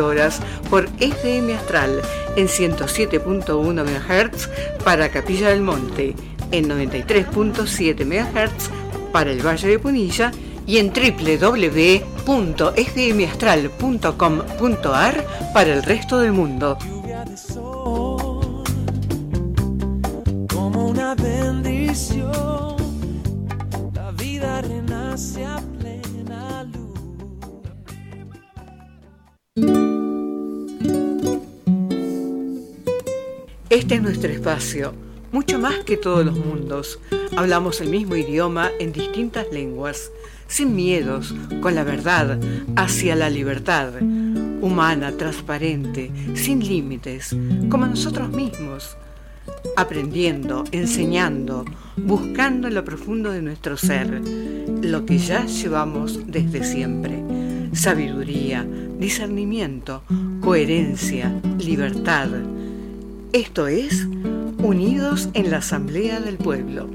horas por FM Astral en 107.1 MHz para Capilla del Monte, en 93.7 MHz para el Valle de Punilla y en www.fmastral.com.ar para el resto del mundo. Como una bendición, la vida renace a Este es nuestro espacio, mucho más que todos los mundos. Hablamos el mismo idioma en distintas lenguas, sin miedos, con la verdad, hacia la libertad, humana, transparente, sin límites, como nosotros mismos, aprendiendo, enseñando, buscando en lo profundo de nuestro ser, lo que ya llevamos desde siempre. Sabiduría, discernimiento, coherencia, libertad. Esto es Unidos en la Asamblea del Pueblo.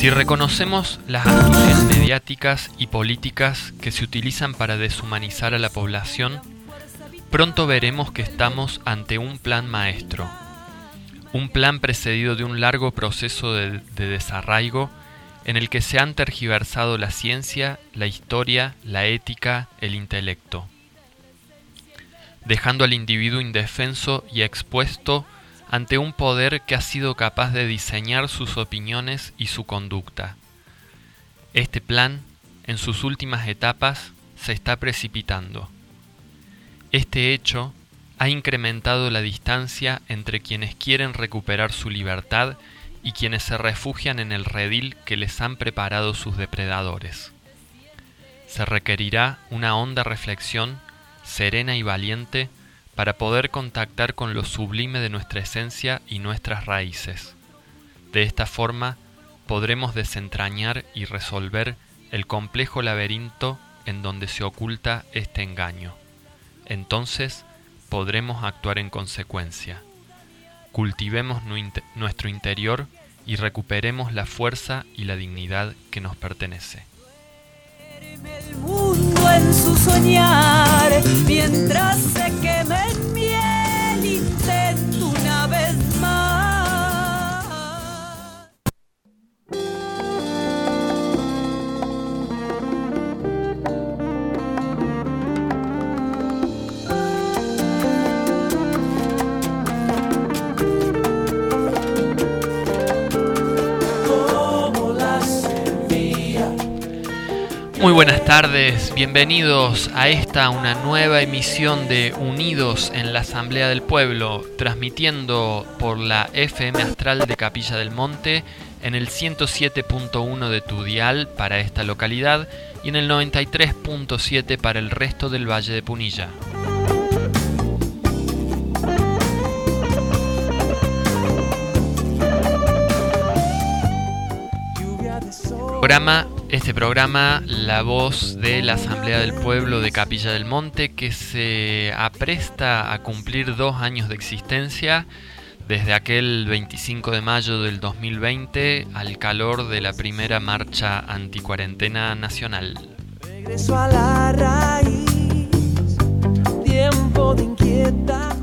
Si reconocemos las astucias mediáticas y políticas que se utilizan para deshumanizar a la población, pronto veremos que estamos ante un plan maestro. Un plan precedido de un largo proceso de, de desarraigo en el que se han tergiversado la ciencia, la historia, la ética, el intelecto, dejando al individuo indefenso y expuesto ante un poder que ha sido capaz de diseñar sus opiniones y su conducta. Este plan, en sus últimas etapas, se está precipitando. Este hecho ha incrementado la distancia entre quienes quieren recuperar su libertad y quienes se refugian en el redil que les han preparado sus depredadores. Se requerirá una honda reflexión, serena y valiente, para poder contactar con lo sublime de nuestra esencia y nuestras raíces. De esta forma podremos desentrañar y resolver el complejo laberinto en donde se oculta este engaño. Entonces podremos actuar en consecuencia. Cultivemos nuestro interior y recuperemos la fuerza y la dignidad que nos pertenece. El mundo en su soñar, mientras se quema Muy buenas tardes, bienvenidos a esta una nueva emisión de Unidos en la Asamblea del Pueblo, transmitiendo por la FM Astral de Capilla del Monte en el 107.1 de tu dial para esta localidad y en el 93.7 para el resto del Valle de Punilla. Programa, este programa, la voz de la Asamblea del Pueblo de Capilla del Monte, que se apresta a cumplir dos años de existencia desde aquel 25 de mayo del 2020 al calor de la primera marcha anticuarentena nacional. Regreso a la raíz, tiempo de inquieta.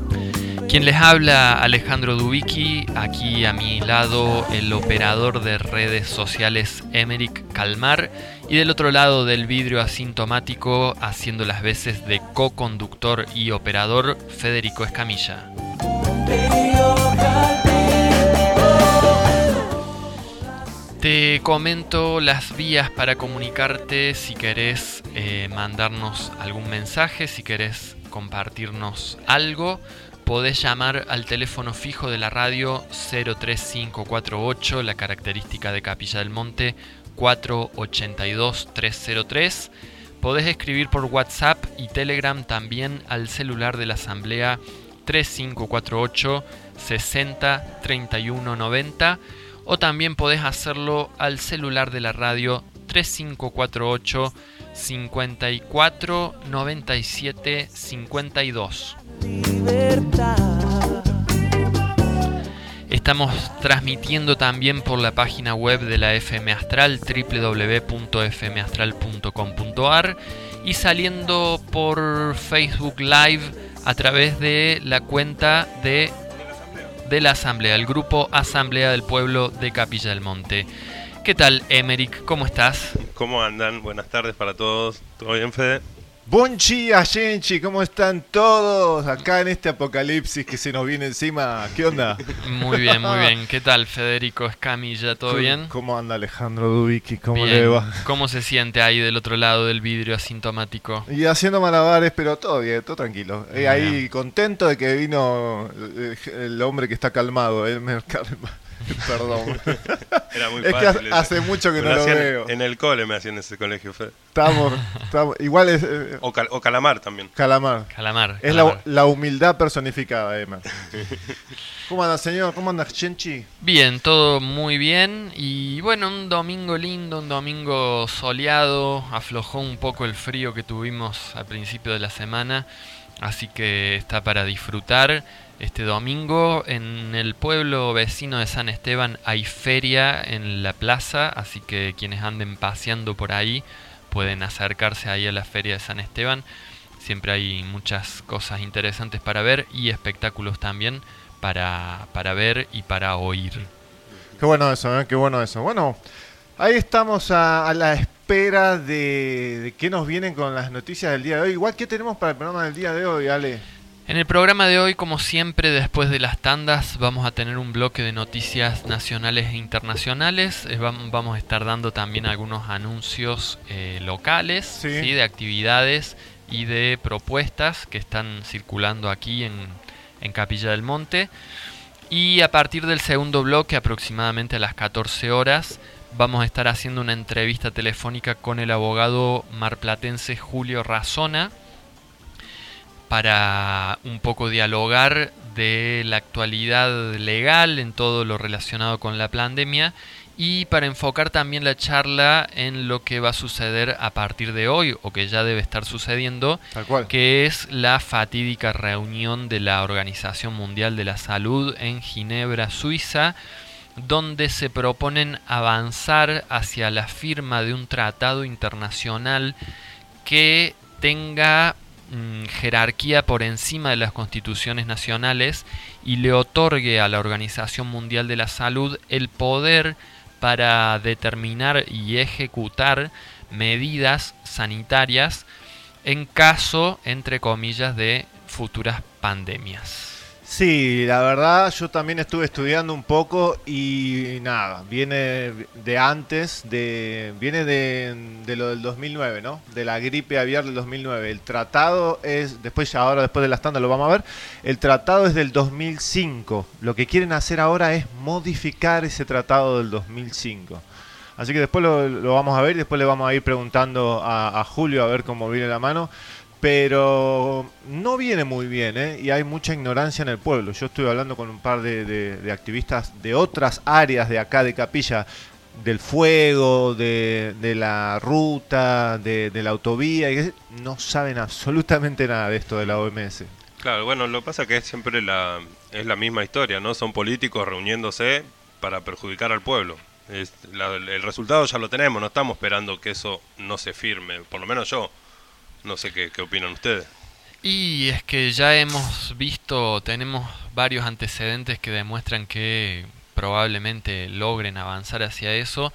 Quien les habla, Alejandro Dubicki, aquí a mi lado el operador de redes sociales Emeric Calmar y del otro lado del vidrio asintomático haciendo las veces de co-conductor y operador Federico Escamilla. Te comento las vías para comunicarte si querés eh, mandarnos algún mensaje, si querés compartirnos algo. Podés llamar al teléfono fijo de la radio 03548, la característica de Capilla del Monte 482-303. Podés escribir por WhatsApp y Telegram también al celular de la Asamblea 3548 60 31 90 o también podés hacerlo al celular de la radio 3548 54 97 52. Estamos transmitiendo también por la página web de la FM Astral www.fmastral.com.ar y saliendo por Facebook Live a través de la cuenta de, de la Asamblea, el grupo Asamblea del Pueblo de Capilla del Monte. ¿Qué tal, Emeric? ¿Cómo estás? ¿Cómo andan? Buenas tardes para todos. ¿Todo bien, Fede? Buen día, gente, ¿cómo están todos? Acá en este apocalipsis que se nos viene encima. ¿Qué onda? Muy bien, muy bien. ¿Qué tal, Federico Escamilla? ¿Todo bien? ¿Cómo anda Alejandro Dubicki? ¿Cómo Bien. le va? ¿Cómo se siente ahí del otro lado del vidrio asintomático? Y haciendo malabares, pero todo bien, todo tranquilo. Eh, Bien. ahí contento de que vino eh, el hombre que está calmado, él me calma. Perdón. Era muy es que fácil. hace, mucho que Me no lo hacían veo. En el cole me hacían ese colegio, Fede. Estamos, estamos- igual es eh, O, cal- o calamar también. calamar. Calamar. Es calamar. la, la humildad personificada, Emma. ¿Cómo anda, señor? ¿Cómo anda, Chenchi? Bien, todo muy bien. Y bueno, un domingo lindo, un domingo soleado. Aflojó un poco el frío que tuvimos al principio de la semana. Así que está para disfrutar. Este domingo en el pueblo vecino de San Esteban hay feria en la plaza. Así que quienes anden paseando por ahí pueden acercarse ahí a la feria de San Esteban. Siempre hay muchas cosas interesantes para ver y espectáculos también para, para ver y para oír. Qué bueno eso, ¿eh? Qué bueno eso. Bueno, ahí estamos a, a la espera de, de qué nos vienen con las noticias del día de hoy. Igual, ¿qué tenemos para el programa del día de hoy, Ale? En el programa de hoy, como siempre, después de las tandas, vamos a tener un bloque de noticias nacionales e internacionales. Eh, vam- Vamos a estar dando también algunos anuncios eh, locales, Sí. ¿sí? de actividades y de propuestas que están circulando aquí en, en Capilla del Monte. Y a partir del segundo bloque, aproximadamente a las 14 horas, vamos a estar haciendo una entrevista telefónica con el abogado marplatense Julio Razona para un poco dialogar de la actualidad legal en todo lo relacionado con la pandemia y para enfocar también la charla en lo que va a suceder a partir de hoy o que ya debe estar sucediendo Tal cual. que es la fatídica reunión de la Organización Mundial de la Salud en Ginebra, Suiza, donde se proponen avanzar hacia la firma de un tratado internacional que tenga mm, jerarquía por encima de las constituciones nacionales y le otorgue a la Organización Mundial de la Salud el poder para determinar y ejecutar medidas sanitarias en caso, entre comillas, de futuras pandemias. Sí, la verdad, yo también estuve estudiando un poco y nada, viene de antes, de viene de, lo del 2009, ¿no? De la gripe aviar del 2009. El tratado es, después ya ahora después de la tanda lo vamos a ver, el tratado es del 2005. Lo que quieren hacer ahora es modificar ese tratado del 2005. Así que después lo, lo vamos a ver y después le vamos a ir preguntando a, a Julio a ver cómo viene la mano. Pero no viene muy bien, ¿eh? Y hay mucha ignorancia en el pueblo. Yo estuve hablando con un par de, de- activistas de otras áreas de acá de Capilla, del fuego, de, de la ruta, de, la autovía, y no saben absolutamente nada de esto de la OMS. Claro, bueno, lo que pasa es que siempre la, es la misma historia, ¿no? Son políticos reuniéndose para perjudicar al pueblo. La- el resultado ya lo tenemos, no estamos esperando que eso no se firme, por lo menos yo. No sé qué, opinan ustedes. Y es que ya hemos visto, tenemos varios antecedentes que demuestran que probablemente logren avanzar hacia eso.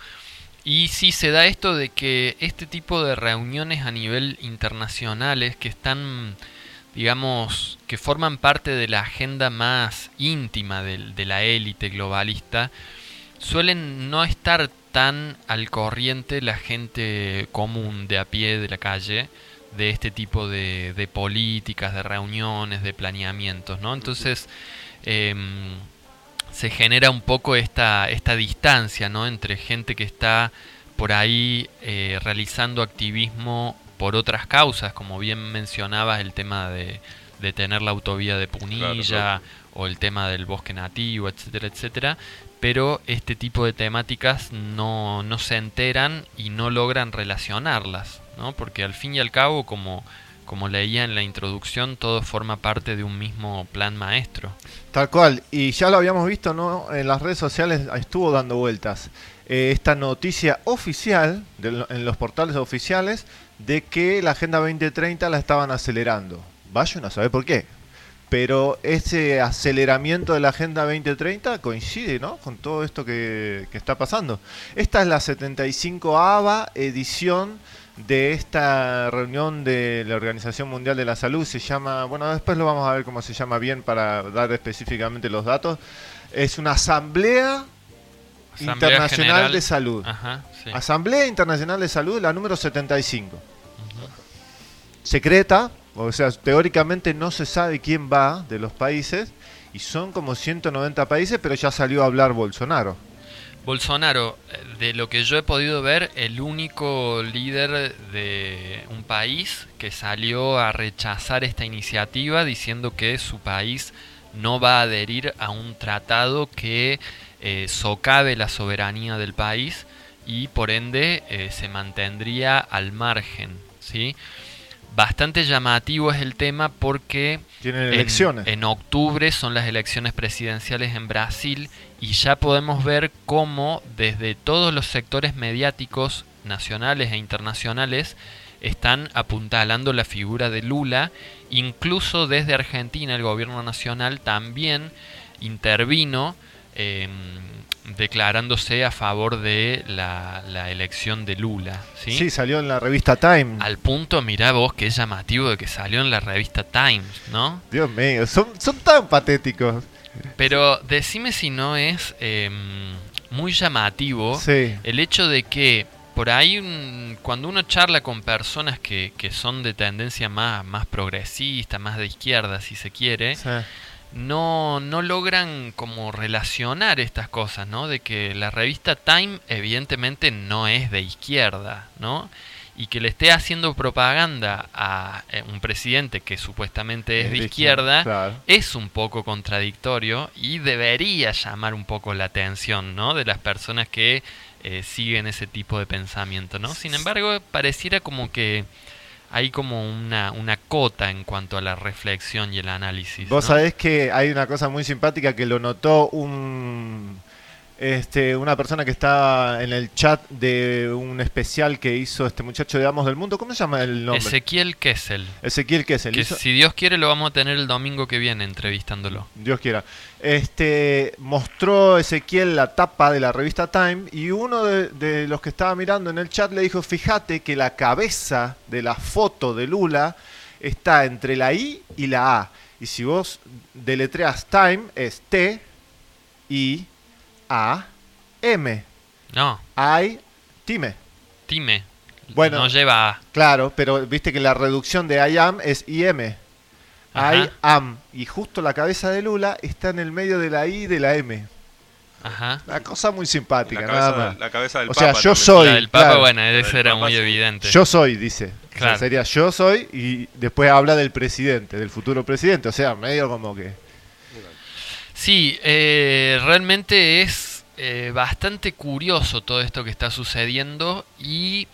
Y sí se da esto de que este tipo de reuniones a nivel internacionales que están, digamos, que forman parte de la agenda más íntima de, la élite globalista, suelen no estar tan al corriente la gente común de a pie de la calle de este tipo de, de políticas, de reuniones, de planeamientos, ¿no? Entonces em, se genera un poco esta, esta distancia, ¿no? Entre gente que está por ahí eh, realizando activismo por otras causas, como bien mencionabas el tema de, de tener la autovía de Punilla claro. o el tema del bosque nativo, etcétera, etcétera, pero este tipo de temáticas no, no se enteran y no logran relacionarlas, ¿no? Porque al fin y al cabo, como, como leía en la introducción, todo forma parte de un mismo plan maestro. Tal cual, y ya lo habíamos visto, ¿no? En las redes sociales estuvo dando vueltas eh, esta noticia oficial, de en los portales oficiales, de que la Agenda 2030 la estaban acelerando. Vayan a saber por qué. Pero ese aceleramiento de la Agenda 2030 coincide, ¿no? Con todo esto que, que está pasando. Esta es la 75 ABA edición de esta reunión de la Organización Mundial de la Salud. Se llama, bueno, después lo vamos a ver cómo se llama bien para dar específicamente los datos. Es una asamblea, Asamblea internacional General- de salud. Ajá, sí. Asamblea Internacional de Salud, la número 75. Secreta, o sea, teóricamente no se sabe quién va de los países, y son como 190 países, pero ya salió a hablar Bolsonaro. Bolsonaro, de lo que yo he podido ver, el único líder de un país que salió a rechazar esta iniciativa diciendo que su país no va a adherir a un tratado que eh, socave la soberanía del país y por ende eh, se mantendría al margen, ¿sí? Bastante llamativo es el tema porque Tienen en- elecciones. En, octubre son las elecciones presidenciales en Brasil y ya podemos ver cómo desde todos los sectores mediáticos nacionales e internacionales están apuntalando la figura de Lula, incluso desde Argentina el gobierno nacional también intervino eh, declarándose a favor de la, la elección de Lula. ¿sí? ¿sí? salió en la revista Time. Al punto, mirá vos, que es llamativo de que salió en la revista Times, ¿no? Dios mío, son, son tan patéticos. Pero decime si no es eh, muy llamativo Sí. el hecho de que por ahí un- cuando uno charla con personas que, que son de tendencia más, más progresista, más de izquierda, si se quiere, sí. No, no logran como relacionar estas cosas, ¿no? De que la revista Time evidentemente no es de izquierda, ¿no? Y que le esté haciendo propaganda a eh, un presidente que supuestamente es de izquierda Claro. es un poco contradictorio y debería llamar un poco la atención, ¿no? De las personas que eh, siguen ese tipo de pensamiento, ¿no? Sin embargo, pareciera como que hay como una, una cota en cuanto a la reflexión y el análisis. Vos ¿no? sabés que hay una cosa muy simpática que lo notó un este una persona que estaba en el chat de un especial que hizo este muchacho de Amos del Mundo. ¿Cómo se llama el nombre? Ezequiel Kessel. Ezequiel Kessel. Que hizo- si Dios quiere lo vamos a tener el domingo que viene entrevistándolo. Dios quiera. Este mostró Ezequiel la tapa de la revista Time y uno de, de los que estaba mirando en el chat le dijo, fíjate que la cabeza de la foto de Lula está entre la I y la A. Y si vos deletreas Time es T I A M. No, I Time. Time. Bueno. No lleva A. Claro, pero viste que la reducción de I am es IM. Ajá. I am. Y justo la cabeza de Lula está en el medio de la I y de la M. Ajá. Una cosa muy simpática, La nada cabeza, más. la cabeza del O sea, Papa yo también. soy- La del Papa, claro. bueno, del era muy sí. evidente. Yo soy, dice. O sea, Claro. sería yo soy y después habla del presidente, del futuro presidente. O sea, medio como que... Sí, eh, realmente es eh, bastante curioso todo esto que está sucediendo y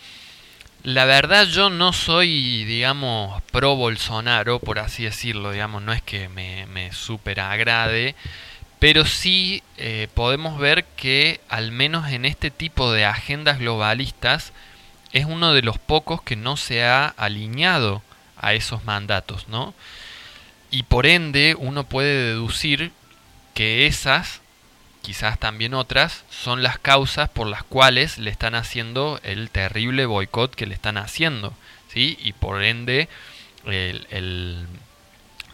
la verdad yo no soy, digamos, pro Bolsonaro, por así decirlo, digamos, no es que me, me super agrade, pero sí eh, podemos ver que al menos en este tipo de agendas globalistas es uno de los pocos que no se ha alineado a esos mandatos, ¿no? Y por ende uno puede deducir que esas, quizás también otras, son las causas por las cuales le están haciendo el terrible boicot que le están haciendo, ¿sí? Y por ende el,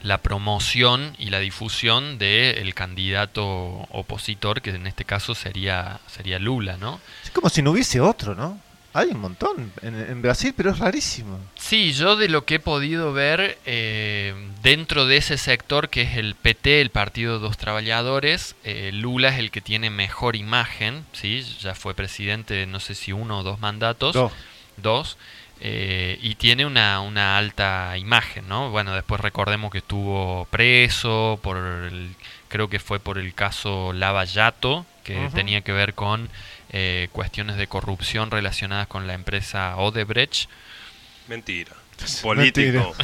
la promoción y la difusión del candidato opositor, que en este caso sería, sería Lula, ¿no? Es como si no hubiese otro, ¿no? Hay un montón en, en Brasil, pero es rarísimo. Sí, yo de lo que he podido ver eh, dentro de ese sector que es el PT, el Partido de los Trabajadores, eh, Lula es el que tiene mejor imagen, ¿sí? ya fue presidente no sé si uno o dos mandatos, Dos. dos. eh, y tiene una, una alta imagen, ¿no? Bueno, después recordemos que estuvo preso por el, creo que fue por el caso Lavallato, que tenía que ver con eh, cuestiones de corrupción relacionadas con la empresa Odebrecht. Mentira. Político.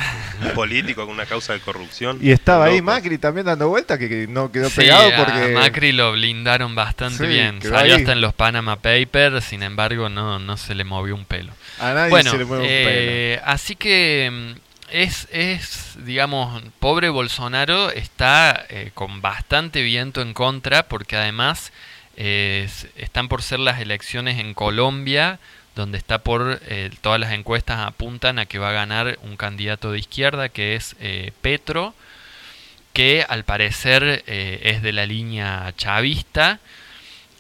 Un político con una causa de corrupción. Y estaba ahí. Macri también dando vuelta, que, que no quedó Sí, pegado a porque... Macri lo blindaron bastante Sí, bien. Salió ahí. hasta en los Panama Papers, sin embargo no, no se le movió un pelo. A nadie bueno, se le mueve un eh, así que mm, es, es, digamos, pobre Bolsonaro está eh, con bastante viento en contra porque además están por ser las elecciones en Colombia donde está por, eh, todas las encuestas apuntan a que va a ganar un candidato de izquierda que es eh, Petro, que al parecer eh, es de la línea chavista.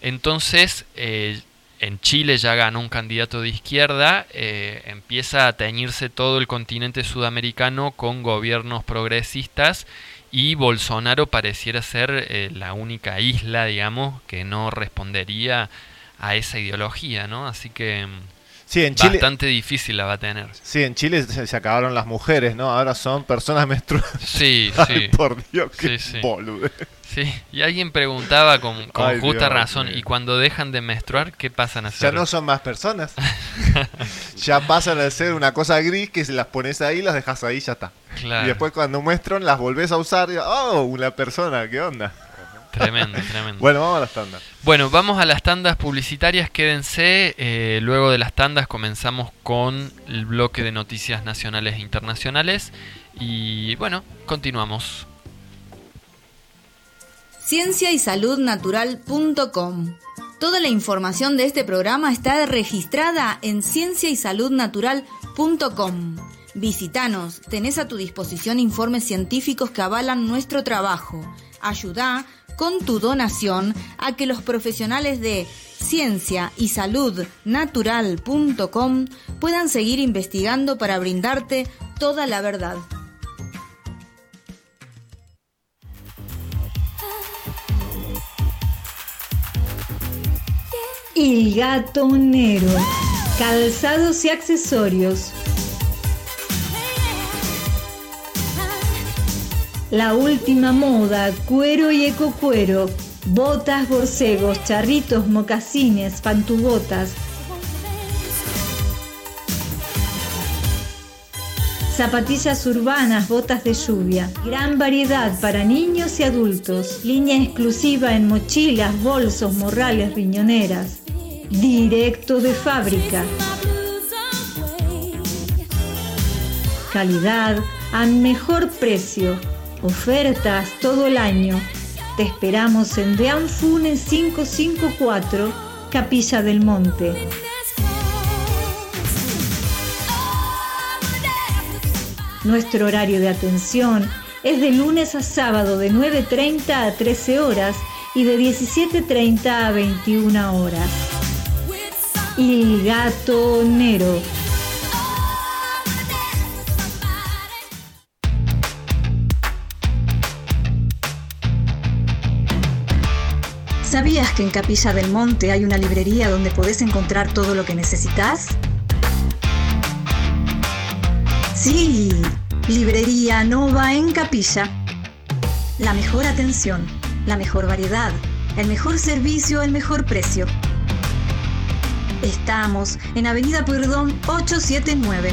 Entonces, en Chile ya ganó un candidato de izquierda, empieza a teñirse todo el continente sudamericano con gobiernos progresistas y Bolsonaro pareciera ser eh, la única isla, digamos, que no respondería a esa ideología, ¿no? Así que mm, Sí, en Chile, bastante difícil la va a tener. sí, en Chile se, se acabaron las mujeres, ¿no? Ahora son personas menstruantes. Sí, Ay, sí. por Dios, qué Sí, sí. boludo. Sí, y alguien preguntaba con, con Ay, justa Dios razón. ¿y cuando dejan de menstruar, qué pasan a Ya hacer? no son más personas. ya pasan a ser una cosa gris que se las pones ahí, las dejas ahí y ya está. Claro, Y después cuando muestran, las volvés a usar y, oh, una persona, ¿qué onda? Tremendo, tremendo. Bueno, vamos a las tandas. Bueno, vamos a las tandas publicitarias, quédense. eh, luego de las tandas comenzamos con el bloque de noticias nacionales e internacionales. Y bueno, continuamos. Ciencia y Salud Natural.com. Toda la información de este programa está registrada en cienciaysaludnatural.com. Visítanos, tenés a tu disposición informes científicos que avalan nuestro trabajo. Ayuda con tu donación a que los profesionales de ciencia y salud natural.com puedan seguir investigando para brindarte toda la verdad. El gatonero. Calzados y accesorios. La última moda, cuero y ecocuero. Botas, borcegos, charritos, mocasines, pantubotas. Zapatillas urbanas, botas de lluvia. Gran variedad para niños y adultos. Línea exclusiva en mochilas, bolsos, morrales, riñoneras. Directo de fábrica. Calidad a mejor precio. Ofertas todo el año. Te esperamos en Deanfunes 554, Capilla del Monte. Nuestro horario de atención es de lunes a sábado de 9.30 a 13 horas y de 17.30 a 21 horas. Il Gatonero. ¿Sabías que en Capilla del Monte hay una librería donde podés encontrar todo lo que necesitas? Sí, Librería Nova en Capilla. La mejor atención, la mejor variedad, el mejor servicio, el mejor precio. Estamos en Avenida Pueyrredón 879.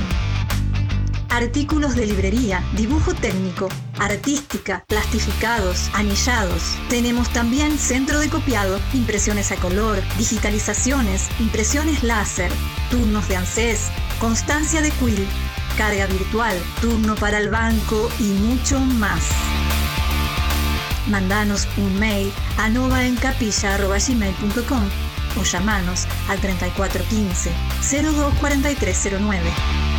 Artículos de librería, dibujo técnico, artística, plastificados, anillados. Tenemos también centro de copiado, impresiones a color, digitalizaciones, impresiones láser, turnos de ANSES, constancia de quill, carga virtual, turno para el banco y mucho más. Mandanos un mail a novaencapilla.gmail.com o llamanos al 3415 024309.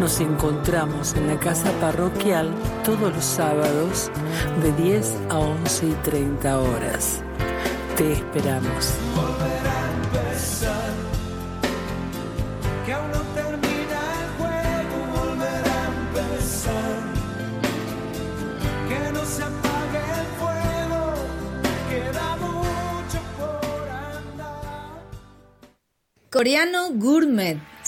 Nos encontramos en la casa parroquial todos los sábados de 10 a 11 y 30 horas. Te esperamos. Que aún no termina el juego, volver a empezar. Que no se apague el fuego, queda mucho por andar. Coreano Gourmet.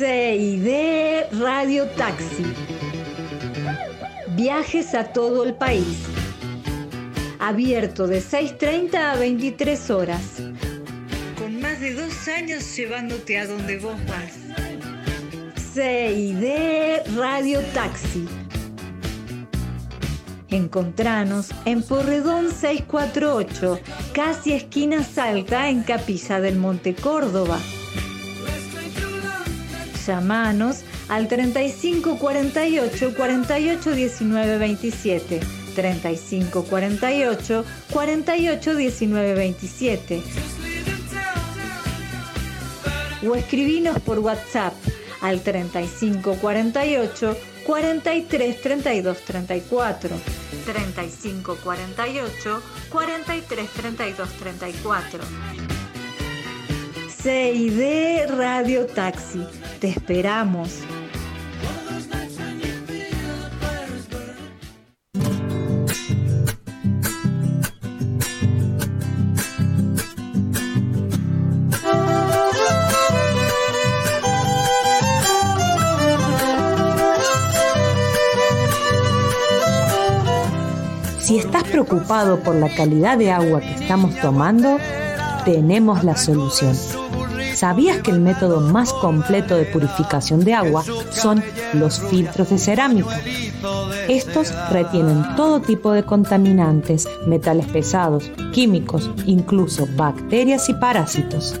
CID Radio Taxi. Viajes a todo el país. Abierto de 6.30 a 23 horas. Con más de dos años llevándote a donde vos vas. CID Radio Taxi. Encontranos en Porredón 648, casi esquina Salta, en Capilla del Monte Córdoba. Llamanos al 35 48 48 19 27. 35 48 48 19 27. O escribinos por WhatsApp al 35 48 43 32 34. 35 48 43 32 34. CID Radio Taxi. Te esperamos. Si estás preocupado por la calidad de agua que estamos tomando, tenemos la solución. ¿Sabías que el método más completo de purificación de agua son los filtros de cerámica? Estos retienen todo tipo de contaminantes, metales pesados, químicos, incluso bacterias y parásitos.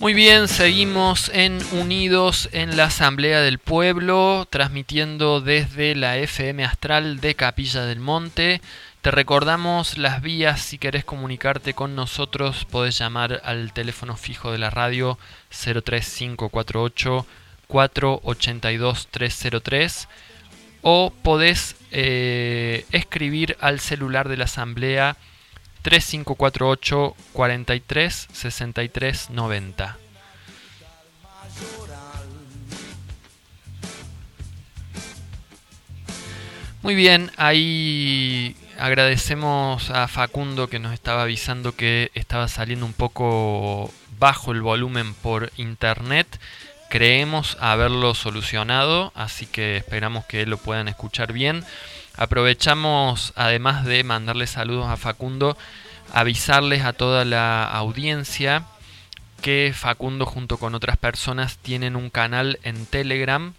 Muy bien, seguimos en Unidos en la Asamblea del Pueblo, transmitiendo desde la FM Astral de Capilla del Monte. Te recordamos las vías, si querés comunicarte con nosotros, podés llamar al teléfono fijo de la radio 03548 482 303 o podés eh, escribir al celular de la Asamblea 3548 43 63 90. Muy bien, ahí agradecemos a Facundo que nos estaba avisando que estaba saliendo un poco bajo el volumen por internet. Creemos haberlo solucionado, así que esperamos que lo puedan escuchar bien. Aprovechamos, además de mandarle saludos a Facundo, avisarles a toda la audiencia que Facundo junto con otras personas tienen un canal en Telegram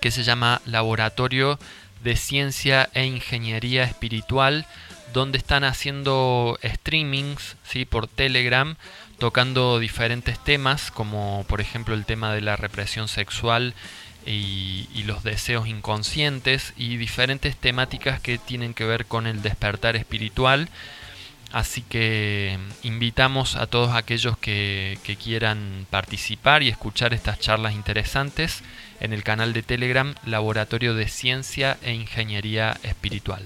que se llama Laboratorio de Ciencia e Ingeniería Espiritual, donde están haciendo streamings ¿sí? por Telegram, tocando diferentes temas, como por ejemplo el tema de la represión sexual y, los deseos inconscientes y diferentes temáticas que tienen que ver con el despertar espiritual. Así que invitamos a todos aquellos que, que quieran participar y escuchar estas charlas interesantes en el canal de Telegram Laboratorio de Ciencia e Ingeniería Espiritual.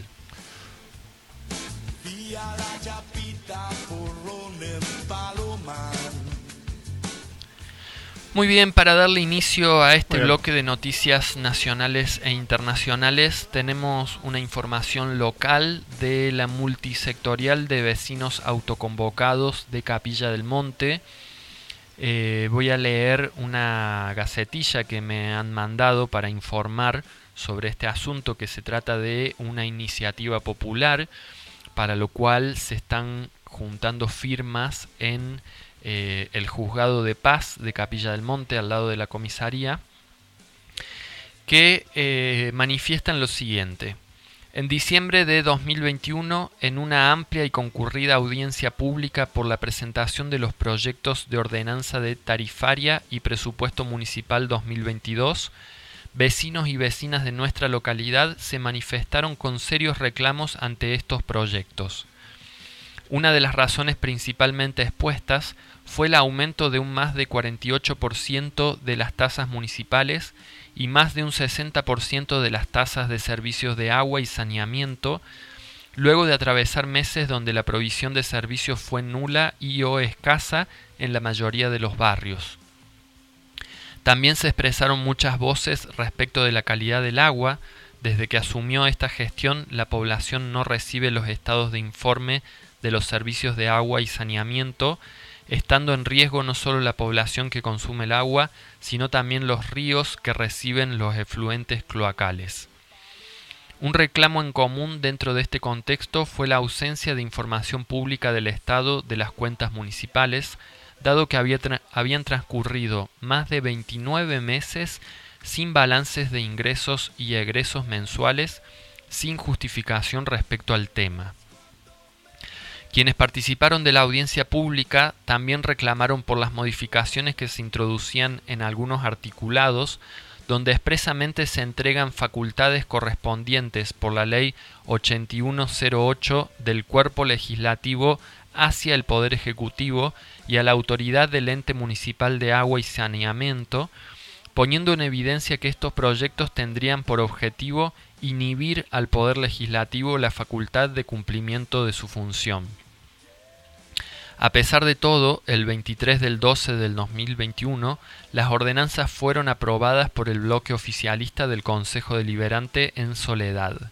Muy bien, para darle inicio a este bloque de noticias nacionales e internacionales, tenemos una información local de la multisectorial de vecinos autoconvocados de Capilla del Monte. Eh, voy a leer una gacetilla que me han mandado para informar sobre este asunto, que se trata de una iniciativa popular, para lo cual se están juntando firmas en eh, el juzgado de paz de Capilla del Monte al lado de la comisaría, que eh, manifiestan lo siguiente. En diciembre de 2021, en una amplia y concurrida audiencia pública por la presentación de los proyectos de ordenanza de tarifaria y presupuesto municipal 2022, vecinos y vecinas de nuestra localidad se manifestaron con serios reclamos ante estos proyectos. Una de las razones principalmente expuestas fue el aumento de un más de 48% de las tasas municipales y más de un 60% de las tasas de servicios de agua y saneamiento, luego de atravesar meses donde la provisión de servicios fue nula y o escasa en la mayoría de los barrios. También se expresaron muchas voces respecto de la calidad del agua. Desde que asumió esta gestión, la población no recibe los estados de informe de los servicios de agua y saneamiento, estando en riesgo no solo la población que consume el agua, sino también los ríos que reciben los efluentes cloacales. Un reclamo en común dentro de este contexto fue la ausencia de información pública del Estado de las cuentas municipales, dado que había habían transcurrido más de 29 meses sin balances de ingresos y egresos mensuales, sin justificación respecto al tema. Quienes participaron de la audiencia pública también reclamaron por las modificaciones que se introducían en algunos articulados donde expresamente se entregan facultades correspondientes por la ley 8108 del cuerpo legislativo hacia el Poder Ejecutivo y a la autoridad del ente municipal de agua y saneamiento poniendo en evidencia que estos proyectos tendrían por objetivo inhibir al Poder Legislativo la facultad de cumplimiento de su función. A pesar de todo, el 23 del 12 del 2021, las ordenanzas fueron aprobadas por el bloque oficialista del Consejo Deliberante en Soledad.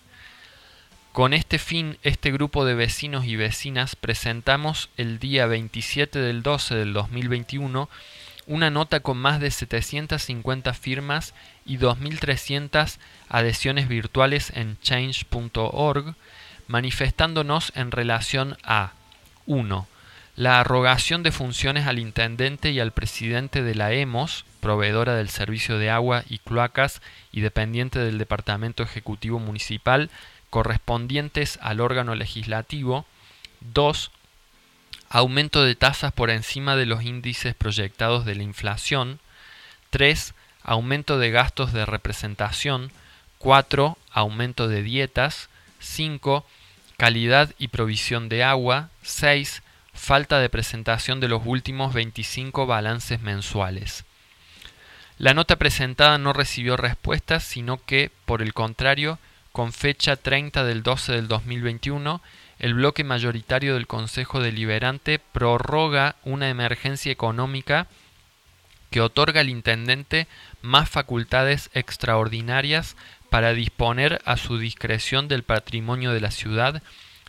Con este fin, este grupo de vecinos y vecinas presentamos el día 27 del 12 del 2021 una nota con más de 750 firmas y 2.300 adhesiones virtuales en change.org, manifestándonos en relación a 1 la arrogación de funciones al intendente y al presidente de la EMOS, proveedora del servicio de agua y cloacas y dependiente del Departamento Ejecutivo Municipal, correspondientes al órgano legislativo. 2. Aumento de tasas por encima de los índices proyectados de la inflación. 3. Aumento de gastos de representación. 4. Aumento de dietas. 5. Calidad y provisión de agua. 6 falta de presentación de los últimos 25 balances mensuales. La nota presentada no recibió respuestas, sino que, por el contrario, con fecha 30 del 12 del 2021, el bloque mayoritario del Consejo Deliberante prorroga una emergencia económica que otorga al intendente más facultades extraordinarias para disponer a su discreción del patrimonio de la ciudad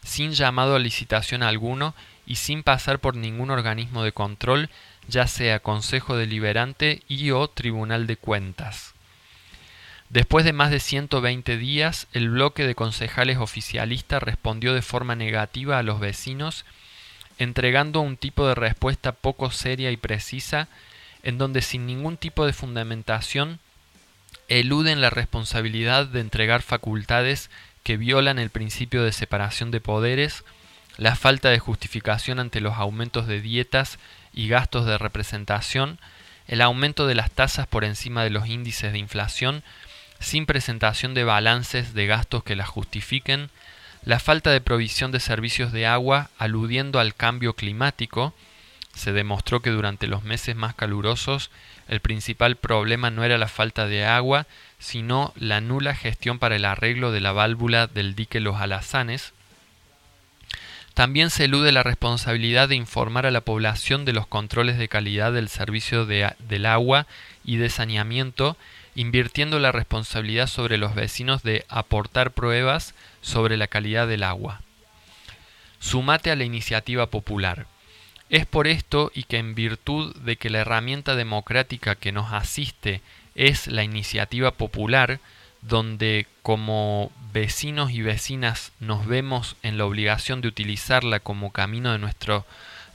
sin llamado a licitación alguno y sin pasar por ningún organismo de control, ya sea Consejo Deliberante y o Tribunal de Cuentas. Después de más de 120 días, el bloque de concejales oficialistas respondió de forma negativa a los vecinos, entregando un tipo de respuesta poco seria y precisa, en donde sin ningún tipo de fundamentación eluden la responsabilidad de entregar facultades que violan el principio de separación de poderes, la falta de justificación ante los aumentos de dietas y gastos de representación, el aumento de las tasas por encima de los índices de inflación, sin presentación de balances de gastos que las justifiquen, la falta de provisión de servicios de agua aludiendo al cambio climático, se demostró que durante los meses más calurosos el principal problema no era la falta de agua, sino la nula gestión para el arreglo de la válvula del dique Los Alazanes, también se elude la responsabilidad de informar a la población de los controles de calidad del servicio del agua y de saneamiento, invirtiendo la responsabilidad sobre los vecinos de aportar pruebas sobre la calidad del agua. Sumate a la iniciativa popular. Es por esto y que en virtud de que la herramienta democrática que nos asiste es la iniciativa popular, donde como vecinos y vecinas nos vemos en la obligación de utilizarla como camino de nuestro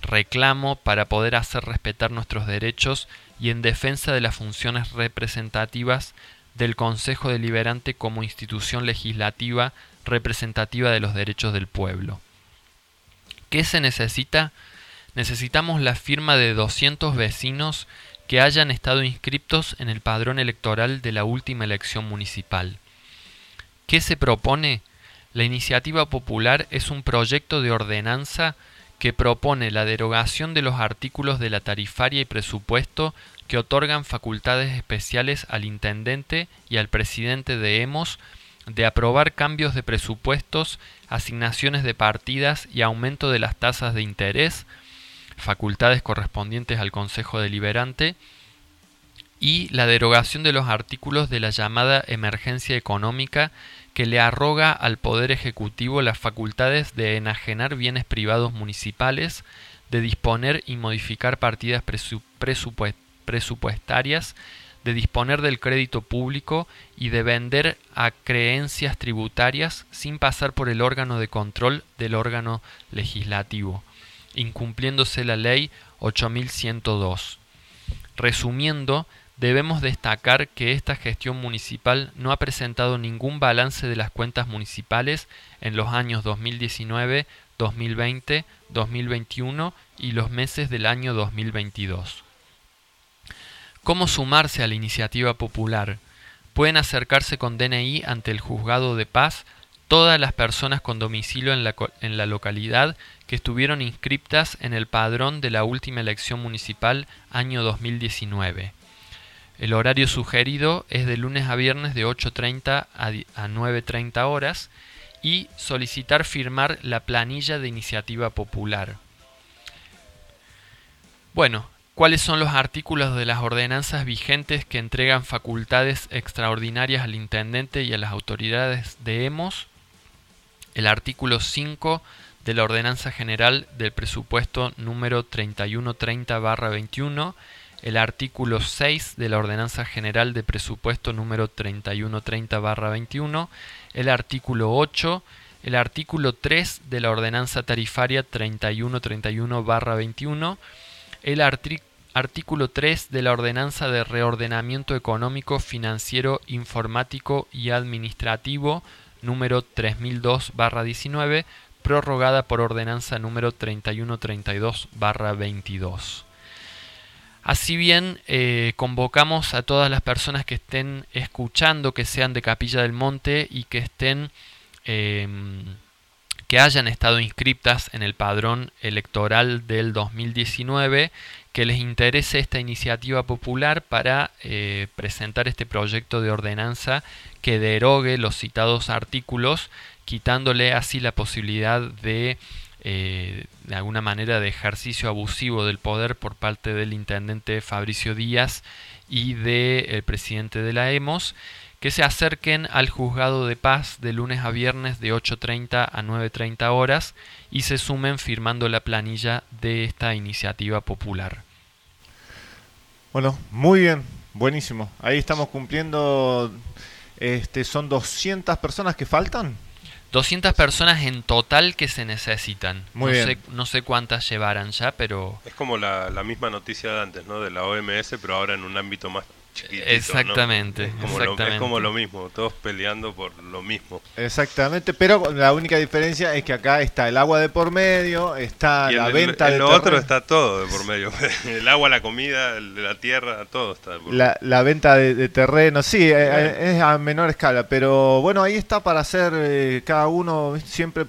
reclamo para poder hacer respetar nuestros derechos y en defensa de las funciones representativas del Consejo Deliberante como institución legislativa representativa de los derechos del pueblo. ¿Qué se necesita? Necesitamos la firma de 200 vecinos que hayan estado inscriptos en el padrón electoral de la última elección municipal. ¿Qué se propone? La iniciativa popular es un proyecto de ordenanza que propone la derogación de los artículos de la tarifaria y presupuesto que otorgan facultades especiales al intendente y al presidente de EMOS de aprobar cambios de presupuestos, asignaciones de partidas y aumento de las tasas de interés, facultades correspondientes al Consejo Deliberante, y la derogación de los artículos de la llamada emergencia económica que le arroga al Poder Ejecutivo las facultades de enajenar bienes privados municipales, de disponer y modificar partidas presupuestarias, de disponer del crédito público y de vender a creencias tributarias sin pasar por el órgano de control del órgano legislativo incumpliéndose la ley 8102. Resumiendo, debemos destacar que esta gestión municipal no ha presentado ningún balance de las cuentas municipales en los años 2019, 2020, 2021 y los meses del año 2022. ¿Cómo sumarse a la iniciativa popular? Pueden acercarse con DNI ante el juzgado de paz todas las personas con domicilio en la, en la localidad que estuvieron inscriptas en el padrón de la última elección municipal año 2019. El horario sugerido es de lunes a viernes de 8.30 a di- a 9.30 horas y solicitar firmar la planilla de iniciativa popular. Bueno, ¿cuáles son los artículos de las ordenanzas vigentes que entregan facultades extraordinarias al intendente y a las autoridades de EMOS? El artículo 5 de la Ordenanza General del Presupuesto número 3130-21, el artículo 6 de la Ordenanza General de Presupuesto número 3130-21, el artículo 8, el artículo 3 de la Ordenanza Tarifaria 3131-21, el artículo 3 de la Ordenanza de Reordenamiento Económico, Financiero, Informático y Administrativo número 3002-19, prorrogada por Ordenanza número 3132-22. Así bien, eh, convocamos a todas las personas que estén escuchando, que sean de Capilla del Monte y que estén em, que hayan estado inscriptas en el padrón electoral del 2019, que les interese esta iniciativa popular para eh, presentar este proyecto de ordenanza que derogue los citados artículos, quitándole así la posibilidad de, eh, de alguna manera, de ejercicio abusivo del poder por parte del intendente Fabricio Díaz y del presidente de la EMOS que se acerquen al juzgado de paz de lunes a viernes de 8.30 a 9.30 horas y se sumen firmando la planilla de esta iniciativa popular. Bueno, muy bien, buenísimo. Ahí estamos cumpliendo, este, son 200 personas que faltan. 200 personas en total que se necesitan. Muy no, bien. Sé, no sé cuántas llevarán ya, pero Es como la, la misma noticia de antes, ¿no? De la OMS, pero ahora en un ámbito más chiquitito. ¿no? Exactamente, Es como, Lo, exactamente. es como lo mismo, todos peleando por lo mismo. Exactamente, pero la única diferencia es que acá está el agua de por medio, está y en, la el- venta en de lo terreno- otro está todo de por medio. el agua, la comida, la tierra, todo está de por La, la venta de, de terreno, sí, eh, eh, es a menor escala, pero bueno, ahí está para hacer eh, cada uno, siempre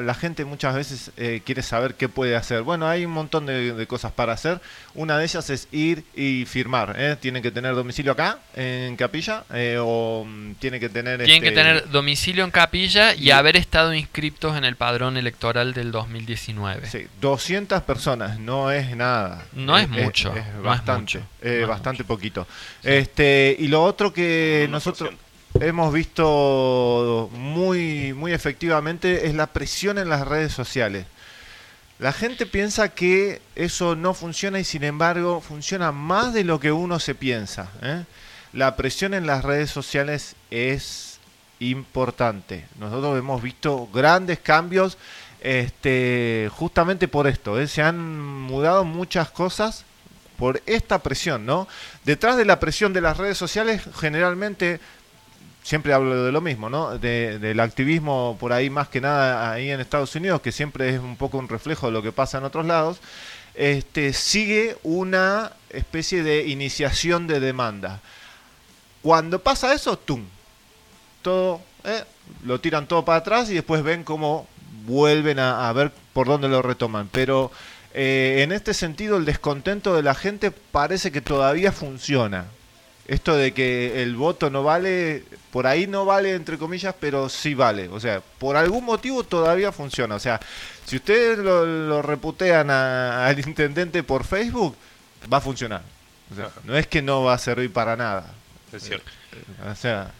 la gente muchas veces eh, quiere saber qué puede hacer. Bueno, hay un montón de, de cosas para hacer, una de ellas es ir y firmar, ¿eh? tienen que tener domicilio acá, en Capilla, eh, o mm, tienen que tener... tienen que este, tener domicilio en capilla y, y- haber estado inscriptos en el padrón electoral del 2019. Sí, 200 personas, no es nada. No es mucho, Es, no es bastante, mucho, eh, no es bastante poquito. Este Y lo otro que Un nosotros 1%. Hemos visto muy, muy efectivamente es la presión en las redes sociales. La gente piensa que eso no funciona y sin embargo funciona más de lo que uno se piensa. ¿eh? La presión en las redes sociales es importante. Nosotros hemos visto grandes cambios este, justamente por esto. ¿eh? Se han mudado muchas cosas por esta presión, ¿no? Detrás de la presión de las redes sociales generalmente siempre hablo de lo mismo, ¿no? De- del activismo por ahí más que nada ahí en Estados Unidos, que siempre es un poco un reflejo de lo que pasa en otros lados, este, sigue una especie de iniciación de demanda. Cuando pasa eso, ¡tum! Todo, eh, lo tiran todo para atrás y después ven cómo vuelven a, a ver por dónde lo retoman. Pero eh, en este sentido, el descontento de la gente parece que todavía funciona. Esto de que el voto no vale, por ahí no vale entre comillas, pero sí vale. O sea, por algún motivo todavía funciona. O sea, si ustedes lo, lo reputean a- al intendente por Facebook, va a funcionar. O sea, no es que no va a servir para nada. Es cierto. O sea,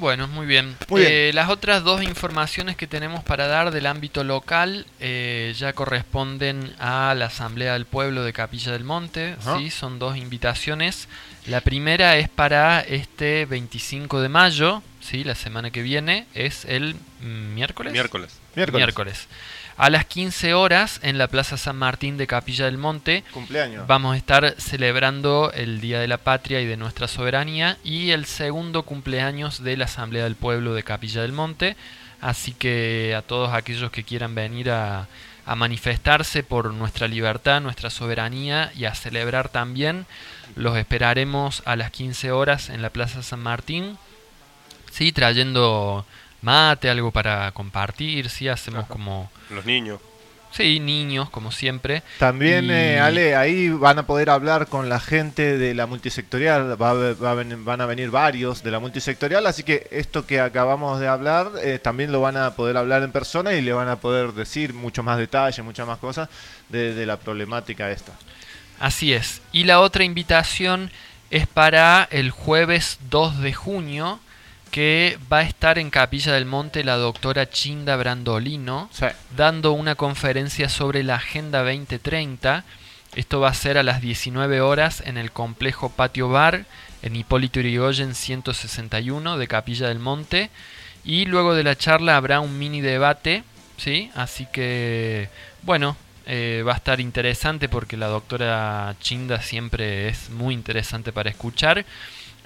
Bueno, muy bien. Muy bien. Eh, las otras dos informaciones que tenemos para dar del ámbito local eh, ya corresponden a la Asamblea del Pueblo de Capilla del Monte. ¿sí? Son dos invitaciones. La primera es para este 25 de mayo, ¿sí? la semana que viene, es el miércoles. Miércoles. miércoles, Miércoles. A las 15 horas en la Plaza San Martín de Capilla del Monte cumpleaños. Vamos a estar celebrando el Día de la Patria y de nuestra soberanía y el segundo cumpleaños de la Asamblea del Pueblo de Capilla del Monte. Así que a todos aquellos que quieran venir a, a manifestarse por nuestra libertad, nuestra soberanía y a celebrar también, los esperaremos a las 15 horas en la Plaza San Martín. Sí, trayendo mate, algo para compartir, sí, hacemos Ajá. como... Los niños. Sí, niños, como siempre. También, Y- eh, Ale, ahí van a poder hablar con la gente de la multisectorial, va a va a ven- van a venir varios de la multisectorial, así que esto que acabamos de hablar eh, también lo van a poder hablar en persona y le van a poder decir mucho más detalles, muchas más cosas de, de la problemática esta. Así es. Y la otra invitación es para el jueves 2 de junio, que va a estar en Capilla del Monte la doctora Chinda Brandolino, Sí. dando una conferencia sobre la Agenda 2030. Esto va a ser a las 19 horas en el complejo Patio Bar, en Hipólito Yrigoyen 161 de Capilla del Monte. Y luego de la charla habrá un mini debate, ¿sí? Así que, bueno, eh, va a estar interesante porque la doctora Chinda siempre es muy interesante para escuchar.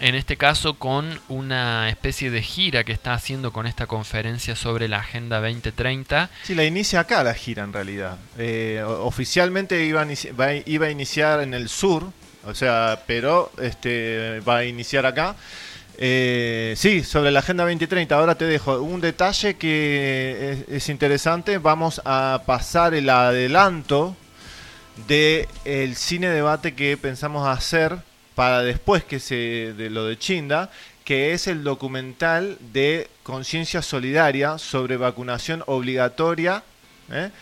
En este caso con una especie de gira que está haciendo con esta conferencia sobre la Agenda 2030. Sí, la inicia acá la gira en realidad. Eh, oficialmente iba a, iba a iniciar en el sur, o sea, pero este va a iniciar acá. Eh, sí, sobre la Agenda 2030, ahora te dejo un detalle que es, es interesante. Vamos a pasar el adelanto de el cine debate que pensamos hacer para después que se de lo de Chinda, que es el documental de conciencia solidaria sobre vacunación obligatoria ¿eh?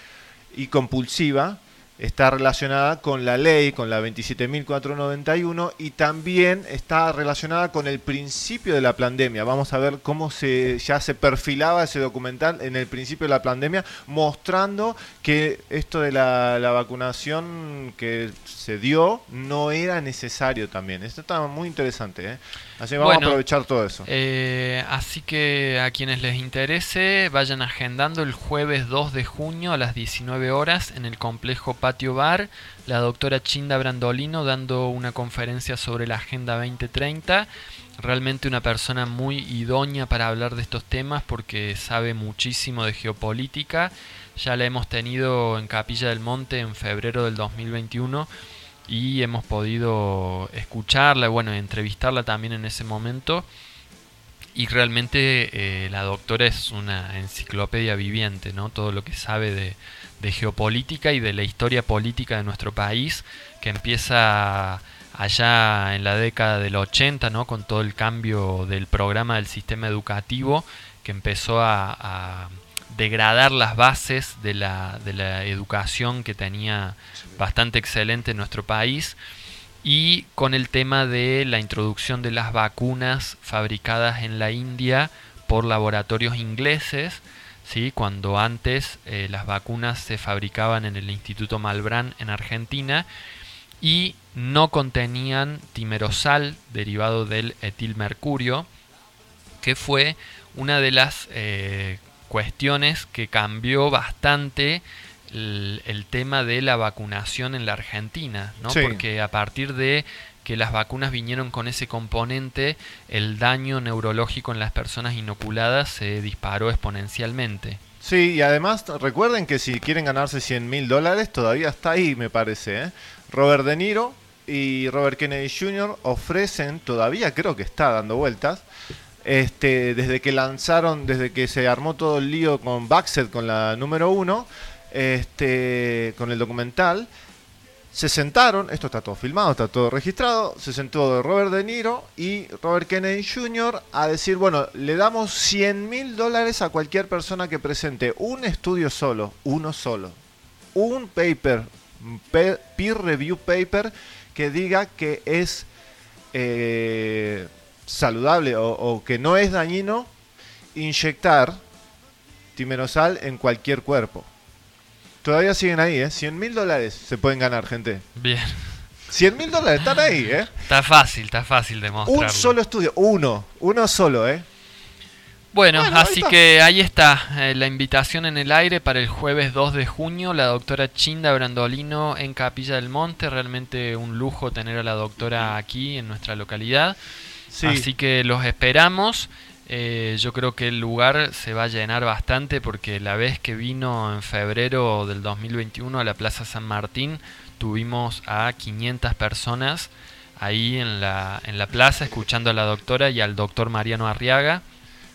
y compulsiva. Está relacionada con la ley, con la 27.491 y también está relacionada con el principio de la pandemia. Vamos a ver cómo se ya se perfilaba ese documental en el principio de la pandemia, mostrando que esto de la, la vacunación que se dio no era necesario también. Esto está muy interesante. ¿eh? Así que vamos Bueno, a aprovechar todo eso. Eh, así que a quienes les interese, vayan agendando el jueves 2 de junio a las 19 horas en el complejo Patio Bar, la doctora Chinda Brandolino dando una conferencia sobre la Agenda 2030. Realmente una persona muy idónea para hablar de estos temas porque sabe muchísimo de geopolítica. Ya la hemos tenido en Capilla del Monte en febrero del 2021 y hemos podido escucharla, bueno, entrevistarla también en ese momento. Y realmente eh, la doctora es una enciclopedia viviente, ¿no? Todo lo que sabe de, de geopolítica y de la historia política de nuestro país, que empieza allá en la década del 80, ¿no? Con todo el cambio del programa del sistema educativo, que empezó a, a degradar las bases de la, de la educación que tenía bastante excelente en nuestro país y con el tema de la introducción de las vacunas fabricadas en la India por laboratorios ingleses, ¿sí? cuando antes eh, las vacunas se fabricaban en el Instituto Malbrán en Argentina y no contenían timerosal derivado del etilmercurio, que fue una de las eh, cuestiones que cambió bastante el, el tema de la vacunación en la Argentina, ¿no? Sí. Porque a partir de que las vacunas vinieron con ese componente, el daño neurológico en las personas inoculadas se disparó exponencialmente. Sí, y además recuerden que si quieren ganarse 100 mil dólares, todavía está ahí, me parece. ¿eh? Robert De Niro y Robert Kennedy Jr. ofrecen, todavía creo que está dando vueltas, este, desde que lanzaron, desde que se armó todo el lío con Baxter, con la número uno, este, con el documental, se sentaron, esto está todo filmado, está todo registrado, se sentó Robert De Niro y Robert Kennedy Jr. a decir, bueno, le damos 100 mil dólares a cualquier persona que presente un estudio solo, uno solo, un paper, peer review paper que diga que es eh, saludable o, o que no es dañino inyectar timerosal en cualquier cuerpo. Todavía siguen ahí, ¿eh? 100 mil dólares se pueden ganar, gente. Bien. 100 mil dólares están ahí, ¿eh? Está fácil, está fácil demostrarlo. Un solo estudio, uno, uno solo, ¿eh? Bueno, así que ahí está eh, la invitación en el aire para el jueves 2 de junio, la doctora Chinda Brandolino en Capilla del Monte, realmente un lujo tener a la doctora aquí en nuestra localidad. Sí. Así que los esperamos. Eh, yo creo que el lugar se va a llenar bastante porque la vez que vino en febrero del 2021 a la Plaza San Martín tuvimos a 500 personas ahí en la, en la plaza escuchando a la doctora y al doctor Mariano Arriaga.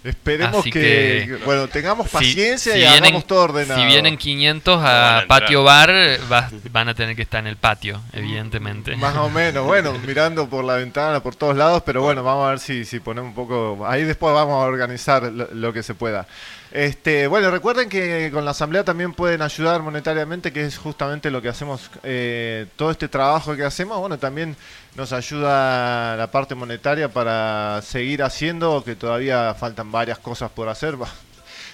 Esperemos que, que- bueno, tengamos paciencia si y vienen- hagamos todo ordenado. Si vienen 500 van a patio bar, va- van a tener que estar en el patio, evidentemente. Más o menos, bueno, mirando por la ventana, por todos lados, pero bueno, vamos a ver si, si ponemos un poco... Ahí después vamos a organizar lo, lo que se pueda. Este, bueno, recuerden que con la asamblea también pueden ayudar monetariamente, que es justamente lo que hacemos, eh, todo este trabajo que hacemos, bueno, también nos ayuda la parte monetaria para seguir haciendo, que todavía faltan varias cosas por hacer.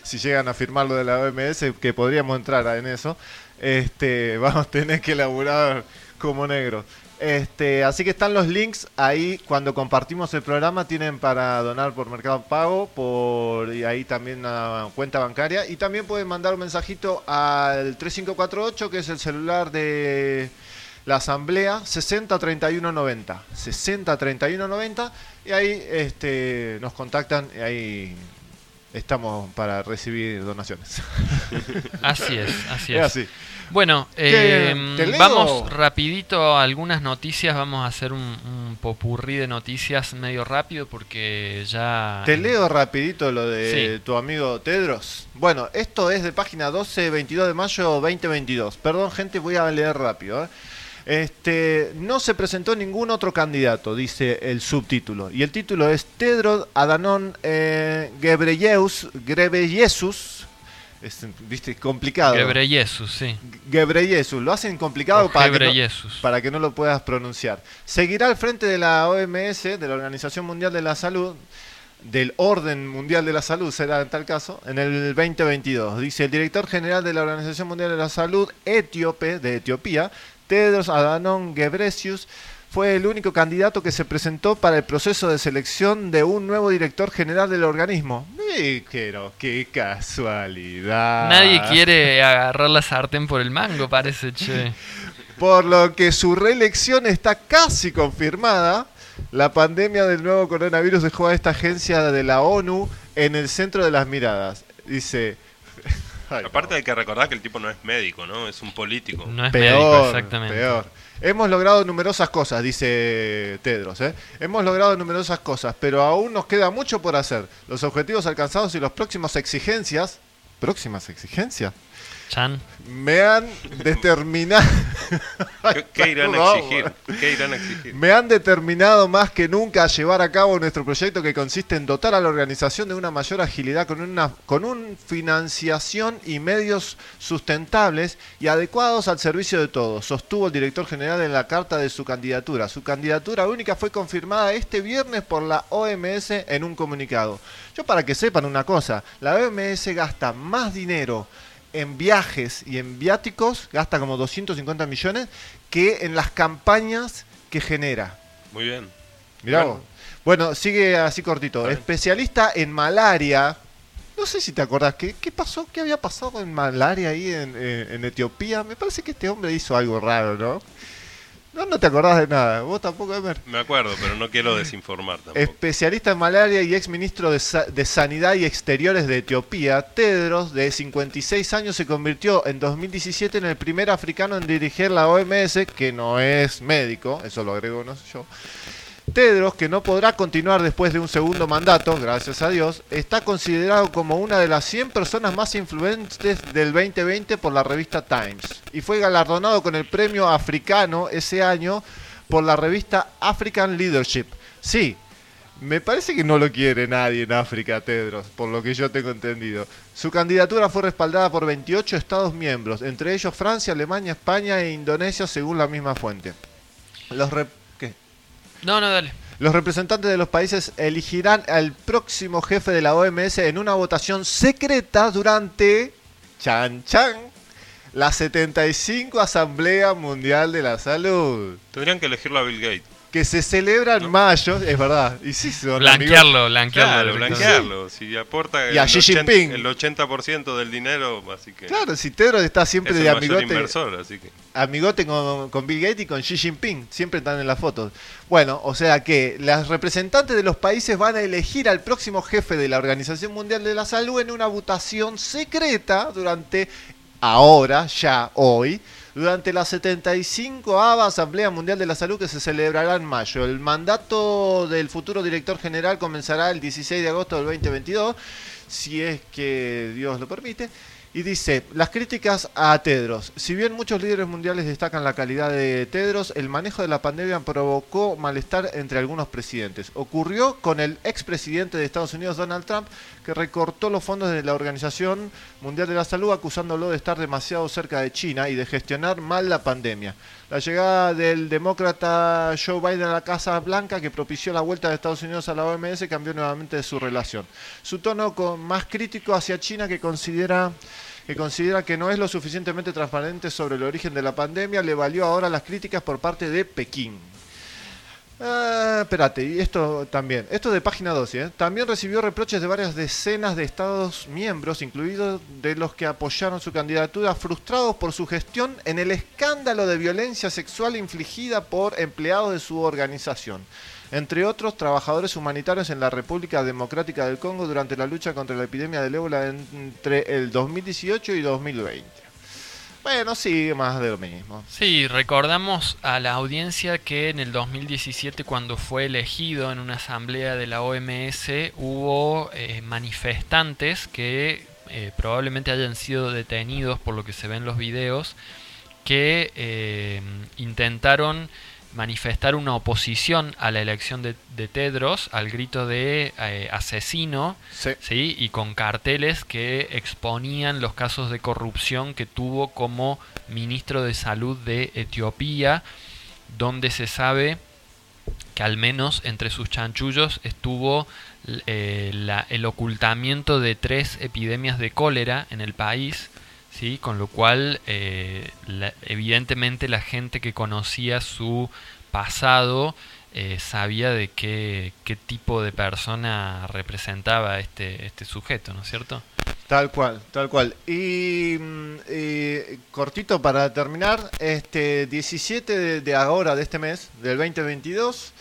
Si llegan a firmar lo de la OMS, que podríamos entrar en eso, este, vamos a tener que elaborar como negro. Este, así que están los links ahí cuando compartimos el programa tienen para donar por Mercado Pago, por y ahí también una cuenta bancaria y también pueden mandar un mensajito al 3548 que es el celular de la asamblea 603190 603190 y ahí este nos contactan y ahí estamos para recibir donaciones. Así es, así Es es. así. Bueno, eh, vamos rapidito a algunas noticias, vamos a hacer un, un popurrí de noticias medio rápido porque ya... Te leo rapidito lo de Sí. tu amigo Tedros. Bueno, esto es de página 12, 22 de mayo 2022. Perdón, gente, voy a leer rápido. ¿eh? Este, no se presentó ningún otro candidato, dice el subtítulo. Y el título es Tedros Adhanom eh, Ghebreyesus. Es, viste, complicado. Gebreyesus, sí. Ghebreyesus. Lo hacen complicado para que, no, Gebreyesus. para que no lo puedas pronunciar. Seguirá al frente de la OMS, de la Organización Mundial de la Salud, del Orden Mundial de la Salud, será en tal caso, en el 2022. Dice el director general de la Organización Mundial de la Salud etíope de Etiopía, Tedros Adhanom Ghebreyesus, fue el único candidato que se presentó para el proceso de selección de un nuevo director general del organismo. Y, pero qué casualidad. Nadie quiere agarrar la sartén por el mango, parece, che. Por lo que su reelección está casi confirmada. La pandemia del nuevo coronavirus dejó a esta agencia de la ONU en el centro de las miradas. Dice. Ay, Aparte hay que recordar que el tipo no es médico, ¿no? Es un político. No es peor, médico, exactamente. peor. Hemos logrado numerosas cosas, dice Tedros. ¿eh? Hemos logrado numerosas cosas, pero aún nos queda mucho por hacer. Los objetivos alcanzados y las próximas exigencias. ¿Próximas exigencias? Chan. Me han determinado. ¿Qué, qué irán a exigir? ¿Qué irán a exigir? Me han determinado más que nunca a llevar a cabo nuestro proyecto que consiste en dotar a la organización de una mayor agilidad con una con un financiación y medios sustentables y adecuados al servicio de todos, sostuvo el director general en la carta de su candidatura. Su candidatura única fue confirmada este viernes por la OMS en un comunicado. Yo para que sepan una cosa, la OMS gasta más dinero en viajes y en viáticos, gasta como 250 millones, que en las campañas que genera. Muy bien. Mirá Bueno. vos. Bueno, sigue así cortito. Bien. Especialista en malaria. No sé si te acordás, ¿qué, qué pasó? ¿Qué había pasado en malaria ahí en, en- en Etiopía? Me parece que este hombre hizo algo raro, ¿no? No, no te acordás de nada. Vos tampoco, Emer. Me acuerdo, pero no quiero desinformar tampoco. Especialista en malaria y ex ministro de, Sa- de Sanidad y Exteriores de Etiopía, Tedros, de 56 años, se convirtió en 2017 en el primer africano en dirigir la OMS, que no es médico, eso lo agrego no sé yo. Tedros, que no podrá continuar después de un segundo mandato, gracias a Dios, está considerado como una de las 100 personas más influentes del 2020 por la revista Times y fue galardonado con el premio africano ese año por la revista African Leadership. Sí, me parece que no lo quiere nadie en África, Tedros, por lo que yo tengo entendido. Su candidatura fue respaldada por 28 Estados miembros, entre ellos Francia, Alemania, España e Indonesia, según la misma fuente. Los rep-. No, no, dale. Los representantes de los países elegirán al próximo jefe de la OMS en una votación secreta durante chan chan la 75 Asamblea Mundial de la Salud, Tendrían que elegirlo a Bill Gates. Que se celebra en mayo, es verdad. Y sí, son Blanquearlo, amigos- blanquearlo. Claro, blanquearlo. Si aporta Y a el, Xi 80, Jinping. el 80% del dinero, así que Claro, si Tedros está siempre es el de amigote, inversor, así que amigote con, con Bill Gates y con Xi Jinping, siempre están en las fotos. Bueno, o sea que las representantes de los países van a elegir al próximo jefe de la Organización Mundial de la Salud en una votación secreta durante ahora, ya hoy, durante la 75 Asamblea Mundial de la Salud que se celebrará en mayo. El mandato del futuro director general comenzará el 16 de agosto del 2022, si es que Dios lo permite. Y dice, las críticas a Tedros. Si bien muchos líderes mundiales destacan la calidad de Tedros, el manejo de la pandemia provocó malestar entre algunos presidentes. Ocurrió con el expresidente de Estados Unidos, Donald Trump, que recortó los fondos de la Organización Mundial de la Salud acusándolo de estar demasiado cerca de China y de gestionar mal la pandemia. La llegada del demócrata Joe Biden a la Casa Blanca, que propició la vuelta de Estados Unidos a la OMS, cambió nuevamente su relación. Su tono con más crítico hacia China, que considera que considera que no es lo suficientemente transparente sobre el origen de la pandemia, le valió ahora las críticas por parte de Pekín. Ah, espérate, y esto también, esto de página 12, ¿eh? también recibió reproches de varias decenas de Estados miembros, incluidos de los que apoyaron su candidatura, frustrados por su gestión en el escándalo de violencia sexual infligida por empleados de su organización, entre otros trabajadores humanitarios en la República Democrática del Congo durante la lucha contra la epidemia del ébola entre el 2018 y 2020. Bueno, sí, más de lo mismo. Sí, recordamos a la audiencia que en el 2017 cuando fue elegido en una asamblea de la OMS hubo eh, manifestantes que eh, probablemente hayan sido detenidos por lo que se ve en los videos que eh, intentaron manifestar una oposición a la elección de, de Tedros al grito de eh, asesino Sí. ¿sí? y con carteles que exponían los casos de corrupción que tuvo como ministro de salud de Etiopía, donde se sabe que al menos entre sus chanchullos estuvo eh, la- el ocultamiento de tres epidemias de cólera en el país, ¿sí? con lo cual eh, evidentemente la gente que conocía su pasado eh, sabía de qué, qué tipo de persona representaba este, este sujeto, ¿no es cierto? Tal cual, tal cual. Y, mm, cortito para terminar, este 17 de, de ahora, de este mes, del 2022,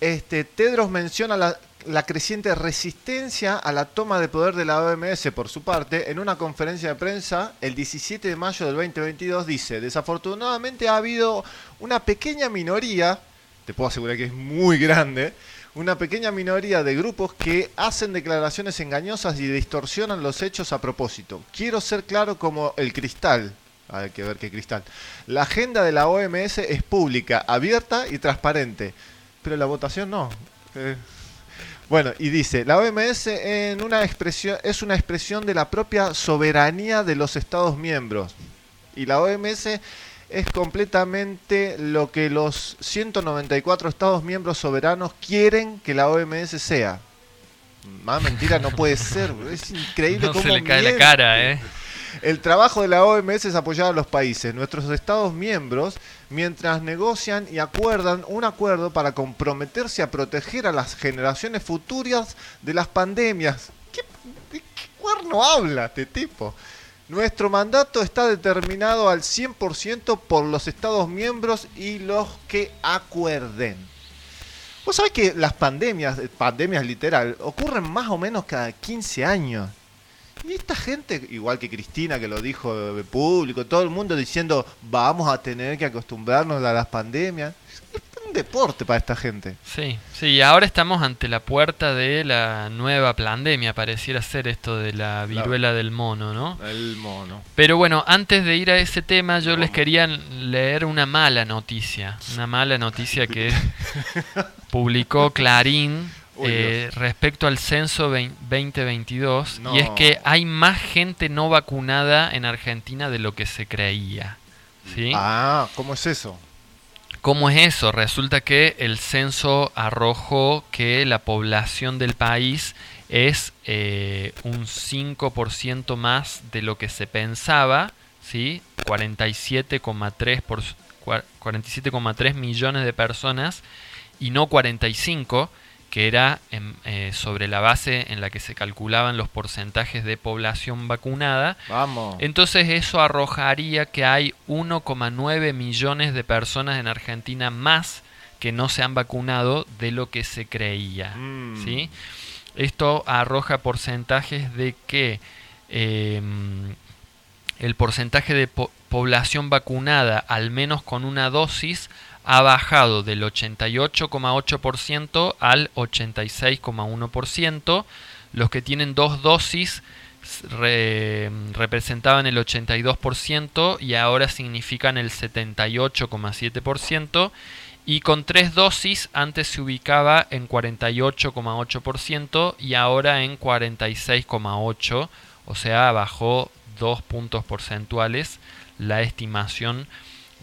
este Tedros menciona la, la creciente resistencia a la toma de poder de la OMS por su parte. En una conferencia de prensa, el 17 de mayo del 2022, dice, desafortunadamente ha habido una pequeña minoría, te puedo asegurar que es muy grande, una pequeña minoría de grupos que hacen declaraciones engañosas y distorsionan los hechos a propósito. Quiero ser claro como el cristal. Hay que ver qué cristal. La agenda de la OMS es pública, abierta y transparente. Pero la votación no. Eh, Bueno, y dice, la OMS en una expresión, es una expresión de la propia soberanía de los Estados miembros. Y la OMS es completamente lo que los 194 Estados miembros soberanos quieren que la OMS sea. Más mentira no puede ser, es increíble No cómo se le cae la cara, ¿eh? El trabajo de la OMS es apoyar a los países, nuestros estados miembros, mientras negocian y acuerdan un acuerdo para comprometerse a proteger a las generaciones futuras de las pandemias. ¿Qué, de qué cuerno habla este tipo? Nuestro mandato está determinado al 100% por los estados miembros y los que acuerden. Vos sabés que las pandemias, eh, pandemias literal, ocurren más o menos cada 15 años. Y esta gente, igual que Cristina que lo dijo de público, todo el mundo diciendo vamos a tener que acostumbrarnos a las pandemias. Es un deporte para esta gente. Sí, sí, ahora estamos ante la puerta de la nueva pandemia, pareciera ser esto de la viruela del mono, ¿no? El mono. Pero bueno, antes de ir a ese tema, yo les quería leer una mala noticia. Una mala noticia que publicó Clarín Uy, eh, respecto al censo vein- 2022. No. Y es que hay más gente no vacunada en Argentina de lo que se creía. ¿Sí? Ah, ¿cómo es eso? ¿Cómo es eso? Resulta que el censo arrojó que la población del país es eh, un 5% más de lo que se pensaba, ¿sí? 47,3 por- cua- 47,3 millones de personas y no 45, que era em, eh, sobre la base en la que se calculaban los porcentajes de población vacunada. Vamos. Entonces eso arrojaría que hay 1,9 millones de personas en Argentina más que no se han vacunado de lo que se creía. Mm. ¿sí? Esto arroja porcentajes de que em, el porcentaje de po- población vacunada al menos con una dosis ha bajado del 88,8% al 86,1%. Los que tienen dos dosis representaban el 82% y ahora significan el 78,7%. Y con tres dosis antes se ubicaba en 48,8% y ahora en 46,8%. O sea, bajó dos puntos porcentuales la estimación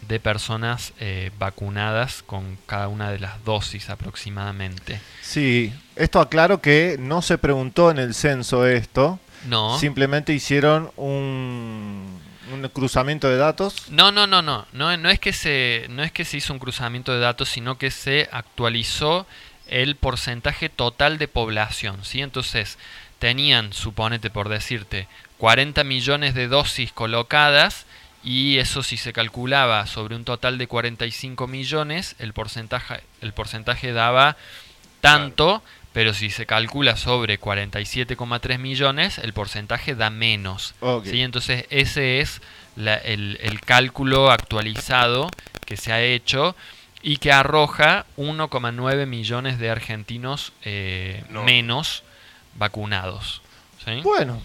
de personas eh, vacunadas con cada una de las dosis aproximadamente. Sí, esto aclaro que no se preguntó en el censo esto. No. Simplemente hicieron un, un cruzamiento de datos. No, no, no, no, no, no es que se, no es que se hizo un cruzamiento de datos, sino que se actualizó el porcentaje total de población, ¿sí? Entonces, tenían, suponete por decirte, 40 millones de dosis colocadas y eso si se calculaba sobre un total de 45 millones, el porcentaje, el porcentaje daba tanto, pero si se calcula sobre 47,3 millones, el porcentaje da menos. ¿sí? Entonces ese es la- el, el cálculo actualizado que se ha hecho y que arroja 1,9 millones de argentinos eh, No. menos vacunados. ¿sí? Bueno,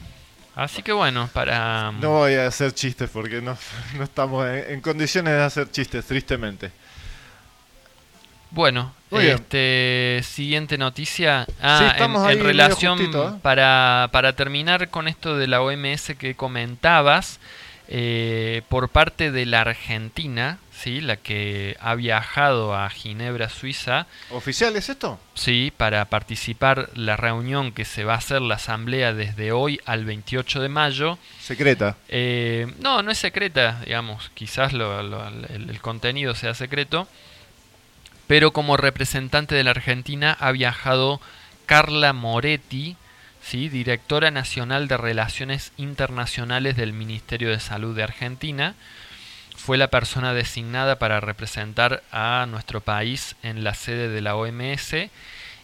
Así que bueno, para... no voy a hacer chistes porque no, no estamos en, en condiciones de hacer chistes, tristemente. Bueno, Muy bien. este siguiente noticia. Ah, en- estamos en, medio relación justito, ¿eh? para, para terminar con esto de la OMS que comentabas, eh, por parte de la Argentina, sí, la que ha viajado a Ginebra, Suiza, ¿Oficial es esto? sí, para participar la reunión que se va a hacer la asamblea desde hoy al 28 de mayo. Secreta. Eh, no, no es secreta, digamos, quizás lo- lo- el, el contenido sea secreto, pero como representante de la Argentina ha viajado Carla Moretti, ¿sí? directora nacional de Relaciones Internacionales del Ministerio de Salud de Argentina. Fue la persona designada para representar a nuestro país en la sede de la OMS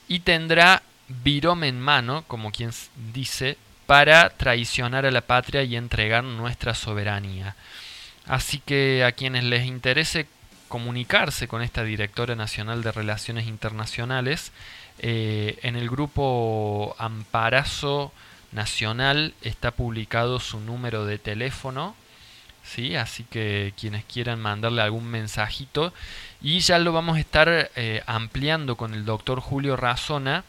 y tendrá virome en mano, como quien dice, para traicionar a la patria y entregar nuestra soberanía. Así que a quienes les interese comunicarse con esta directora nacional de Relaciones Internacionales, eh, en el grupo Amparazo Nacional está publicado su número de teléfono, ¿sí? así que quienes quieran mandarle algún mensajito, y ya lo vamos a estar eh, ampliando con el doctor Julio Razona,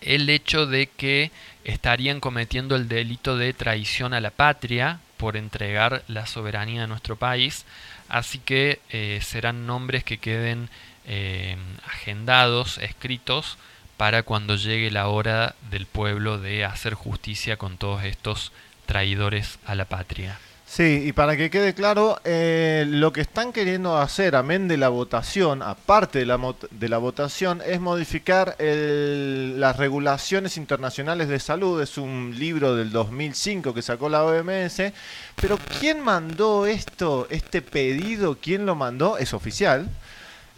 el hecho de que estarían cometiendo el delito de traición a la patria por entregar la soberanía de nuestro país, así que eh, serán nombres que queden eh, agendados, escritos, para cuando llegue la hora del pueblo de hacer justicia con todos estos traidores a la patria. Sí, y para que quede claro, eh, lo que están queriendo hacer, amén de la votación, aparte de la, de la votación, es modificar el- las regulaciones internacionales de salud. Es un libro del 2005 que sacó la OMS. Pero ¿quién mandó esto, este pedido? ¿Quién lo mandó? Es oficial.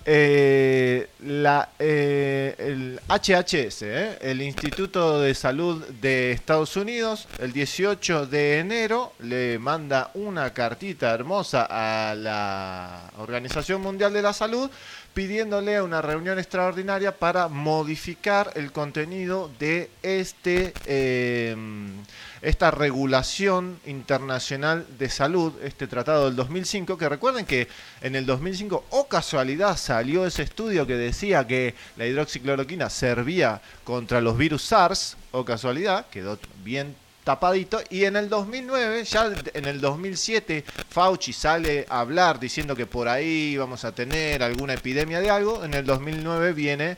Eh, la, eh, el HHS, ¿eh? el Instituto de Salud de Estados Unidos, el 18 de enero le manda una cartita hermosa a la Organización Mundial de la Salud pidiéndole una reunión extraordinaria para modificar el contenido de este eh, esta regulación internacional de salud, este tratado del 2005, que recuerden que en el 2005, o casualidad, salió ese estudio que decía que la hidroxicloroquina servía contra los virus SARS, o casualidad, quedó bien tapadito, y en el 2009, ya en el 2007, Fauci sale a hablar diciendo que por ahí vamos a tener alguna epidemia de algo, en el 2009 viene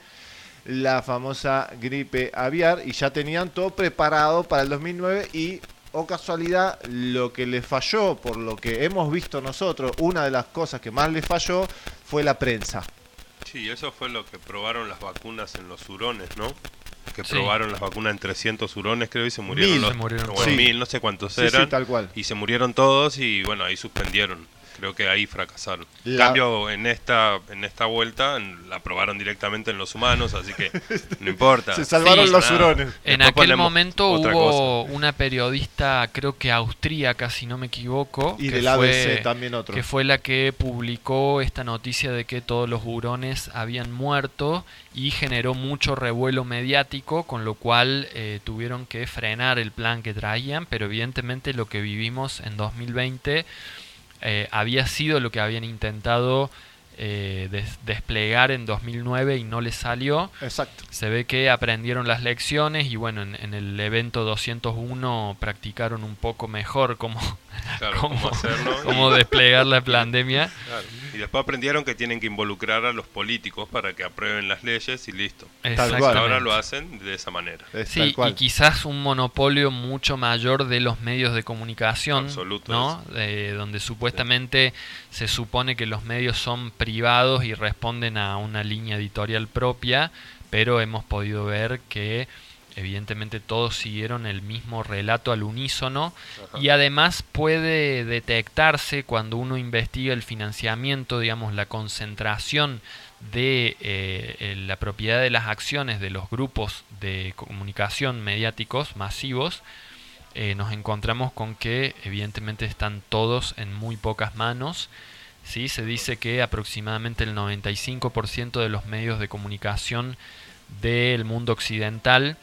la famosa gripe aviar y ya tenían todo preparado para el 2009 y o casualidad lo que le falló por lo que hemos visto nosotros una de las cosas que más le falló fue la prensa Sí, eso fue lo que probaron las vacunas en los hurones, ¿no? Que Sí. probaron las vacunas en 300 hurones, creo, y se murieron Mil. los... Se murieron bueno, mil, no sé cuántos Sí, sí, eran. tal cual. Y se murieron todos y, bueno, ahí suspendieron. Creo que ahí fracasaron. En La- cambio, en esta, en esta vuelta en- la aprobaron directamente en los humanos, así que no importa. Se salvaron Sí, los hurones. En Después aquel momento hubo cosa. una periodista, creo que austríaca, si no me equivoco, Y que del ABC fue, también otro. que fue la que publicó esta noticia de que todos los hurones habían muerto y generó mucho revuelo mediático, con lo cual eh, tuvieron que frenar el plan que traían, pero evidentemente lo que vivimos en 2020 eh, había sido lo que habían intentado eh, des- desplegar en 2009 y no les salió. Exacto. Se ve que aprendieron las lecciones y bueno, en, en el evento 201 practicaron un poco mejor cómo, Claro, cómo, cómo hacerlo. cómo y- desplegar la pandemia. Claro. Y después aprendieron que tienen que involucrar a los políticos para que aprueben las leyes y listo. Exactamente. Ahora lo hacen de esa manera. Es Sí, tal y quizás un monopolio mucho mayor de los medios de comunicación, Absoluto ¿no? Eh, donde supuestamente se supone que los medios son privados y responden a una línea editorial propia, pero hemos podido ver que evidentemente todos siguieron el mismo relato al unísono y además puede detectarse cuando uno investiga el financiamiento, digamos, la concentración de eh, eh, la propiedad de las acciones de los grupos de comunicación mediáticos masivos, eh, nos encontramos con que evidentemente están todos en muy pocas manos. ¿sí? Se dice que aproximadamente el 95% de los medios de comunicación del mundo occidental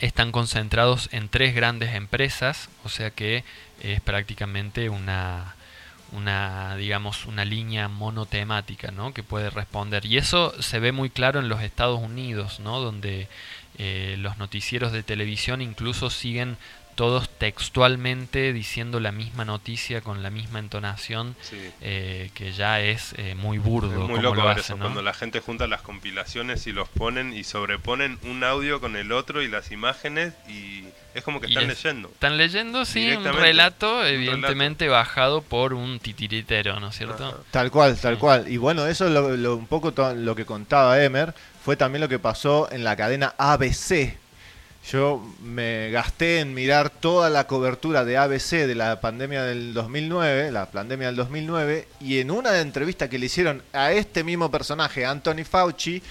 están concentrados en tres grandes empresas, o sea que es prácticamente una, una digamos una línea monotemática ¿no? que puede responder y eso se ve muy claro en los Estados Unidos ¿no? donde eh, los noticieros de televisión incluso siguen todos textualmente diciendo la misma noticia con la misma entonación Sí. eh, que ya es eh, muy burdo Es muy como loco lo ver hacen, eso, ¿no? cuando la gente junta las compilaciones y los ponen y sobreponen un audio con el otro y las imágenes y es como que Y están es- leyendo. Están leyendo, sí, un relato, un evidentemente bajado por un titiritero, ¿no es cierto? Ajá. Tal cual, tal Sí. cual. Y bueno, eso es lo, lo- un poco lo que contaba Emer, fue también lo que pasó en la cadena ABC. Yo me gasté en mirar toda la cobertura de ABC de la pandemia del 2009, la pandemia del 2009, y en una entrevista que le hicieron a este mismo personaje, Anthony Fauci,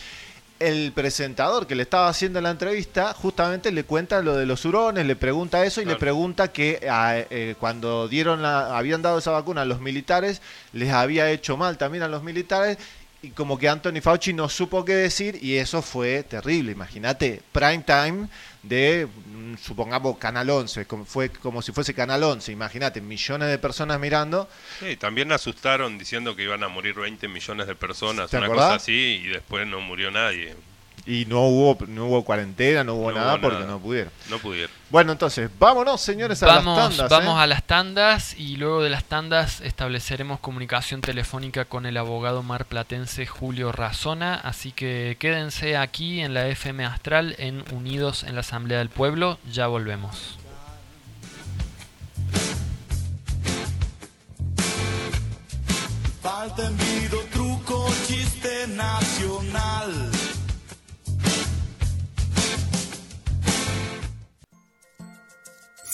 el presentador que le estaba haciendo la entrevista justamente le cuenta lo de los hurones, le pregunta eso y le pregunta que ah, eh, cuando dieron la, habían dado esa vacuna a los militares les había hecho mal también a los militares y como que Anthony Fauci no supo qué decir y eso fue terrible. Imagínate, prime time de, mm, supongamos, Canal 11, como, fue como si fuese Canal 11, imagínate, millones de personas mirando. Sí, también asustaron diciendo que iban a morir 20 millones de personas, ¿Te una acordás? cosa así, y después no murió nadie. Y no hubo, no hubo cuarentena, no hubo No nada hubo porque nada. no pudieron. No pudieron. Bueno, entonces, vámonos, señores, a Vamos, las tandas. vamos ¿eh? a las tandas y luego de las tandas estableceremos comunicación telefónica con el abogado marplatense Julio Razona, así que quédense aquí en la FM Astral en Unidos en la Asamblea del Pueblo, ya volvemos. Falta envido, truco, chiste nacional.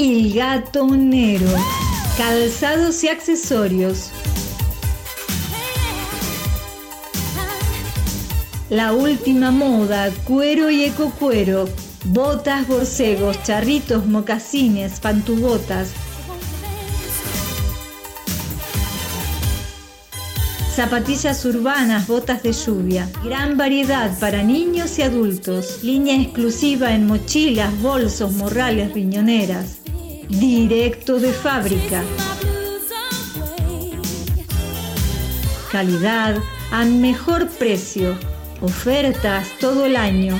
El gatonero. Calzados y accesorios. La última moda, cuero y ecocuero. Botas, borcegos, charritos, mocasines, pantubotas. Zapatillas urbanas, botas de lluvia. Gran variedad para niños y adultos. Línea exclusiva en mochilas, bolsos, morrales, riñoneras. Directo de fábrica. Calidad al mejor precio. Ofertas todo el año.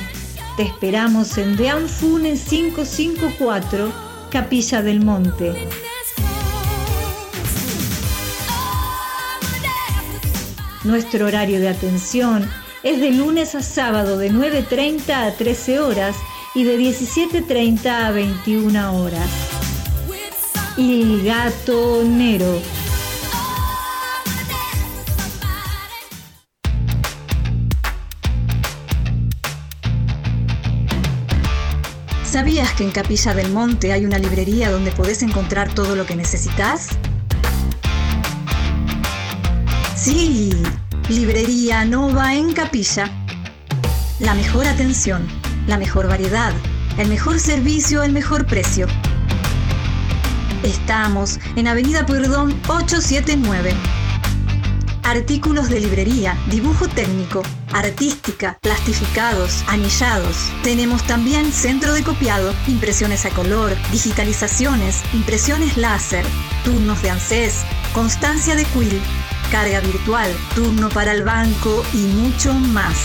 Te esperamos en Deanfune 554 Capilla del Monte. Nuestro horario de atención es de lunes a sábado de 9.30 a 13 horas y de 17.30 a 21 horas. Il Gato Nero. ¿Sabías que en Capilla del Monte hay una librería donde podés encontrar todo lo que necesitas? Sí, Librería Nova en Capilla. La mejor atención, la mejor variedad, el mejor servicio, el mejor precio. Estamos en Avenida Pueyrredón 879. Artículos de librería, dibujo técnico, artística, plastificados, anillados. Tenemos también centro de copiado, impresiones a color, digitalizaciones, impresiones láser, turnos de ANSES, constancia de quill, carga virtual, turno para el banco y mucho más.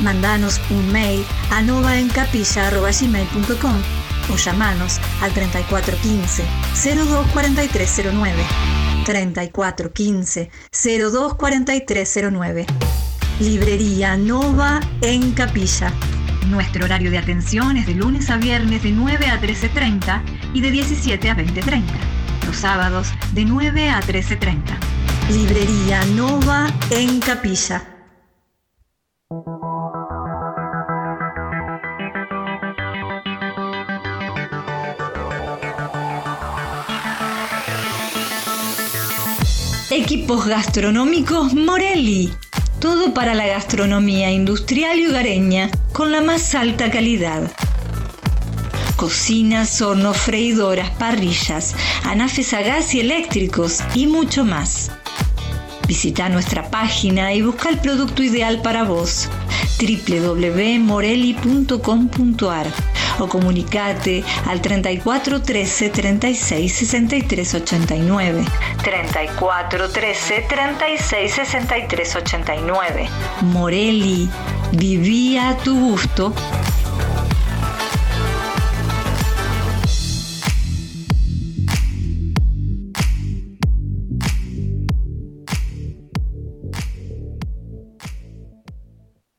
Mandanos un mail a novaencapilla.gmail.com o llamanos al 3415 024309. 3415 024309. Librería Nova en Capilla. Nuestro horario de atención es de lunes a viernes de 9 a 13.30 y de 17 a 20.30. Los sábados de 9 a 13.30. Librería Nova en Capilla. Equipos gastronómicos Morelli. Todo para la gastronomía industrial y hogareña con la más alta calidad. Cocinas, hornos, freidoras, parrillas, anafes a gas y eléctricos y mucho más. Visita nuestra página y busca el producto ideal para vos www.morelli.com.ar o comunicate al 34 13 36 63 89. 34 13 36 63 89. Morelli, vivía a tu gusto.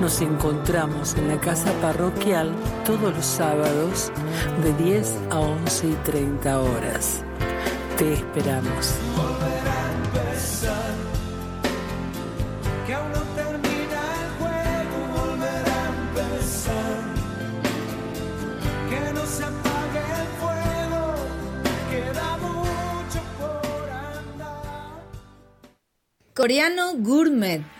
Nos encontramos en la casa parroquial todos los sábados de 10 a 11 y 30 horas. Te esperamos. Que aún no termina el juego, volver a empezar. Que no se apague el fuego, queda mucho por andar. Coreano Gourmet.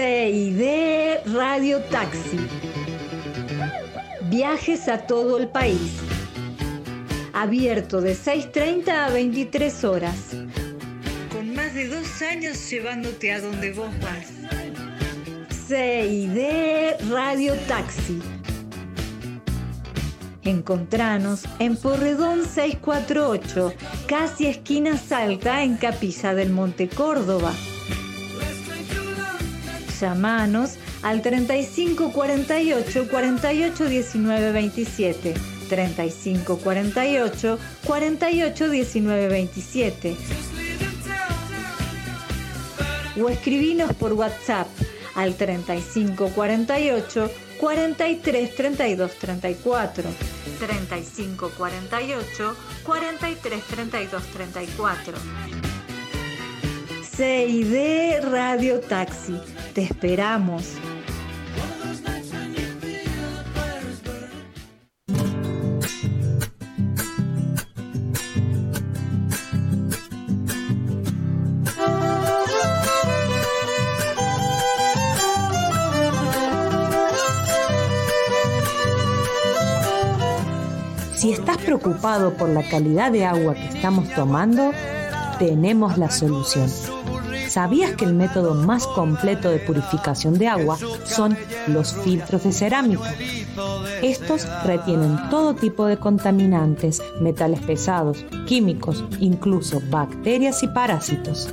CID Radio Taxi. Viajes a todo el país. Abierto de 6.30 a 23 horas. Con más de dos años llevándote a donde vos vas. CID Radio Taxi. Encontranos en Porredón 648, casi esquina Salta, en Capilla del Monte Córdoba. Llamanos al 35 48 48 19 27. 35 48 48 19 27. O escribinos por WhatsApp al 35 48 43 32 34. 35 48 43 32 34. CID Radio Taxi. Te esperamos. Si estás preocupado por la calidad de agua que estamos tomando, tenemos la solución. ¿Sabías que el método más completo de purificación de agua son los filtros de cerámica? Estos retienen todo tipo de contaminantes, metales pesados, químicos, incluso bacterias y parásitos.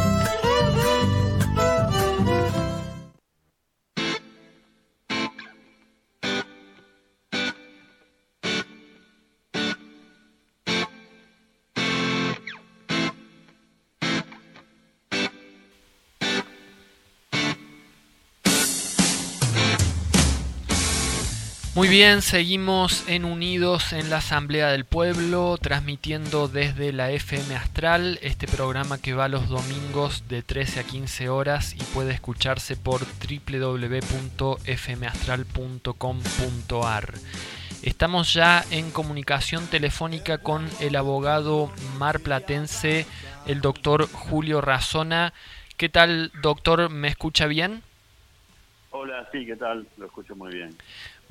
Muy bien, seguimos en Unidos en la Asamblea del Pueblo, transmitiendo desde la FM Astral, este programa que va los domingos de 13 a 15 horas y puede escucharse por www.fmastral.com.ar. Estamos ya en comunicación telefónica con el abogado marplatense, el doctor Julio Razona. ¿Qué tal, doctor? ¿Me escucha bien? Hola, sí, ¿qué tal? Lo escucho muy bien.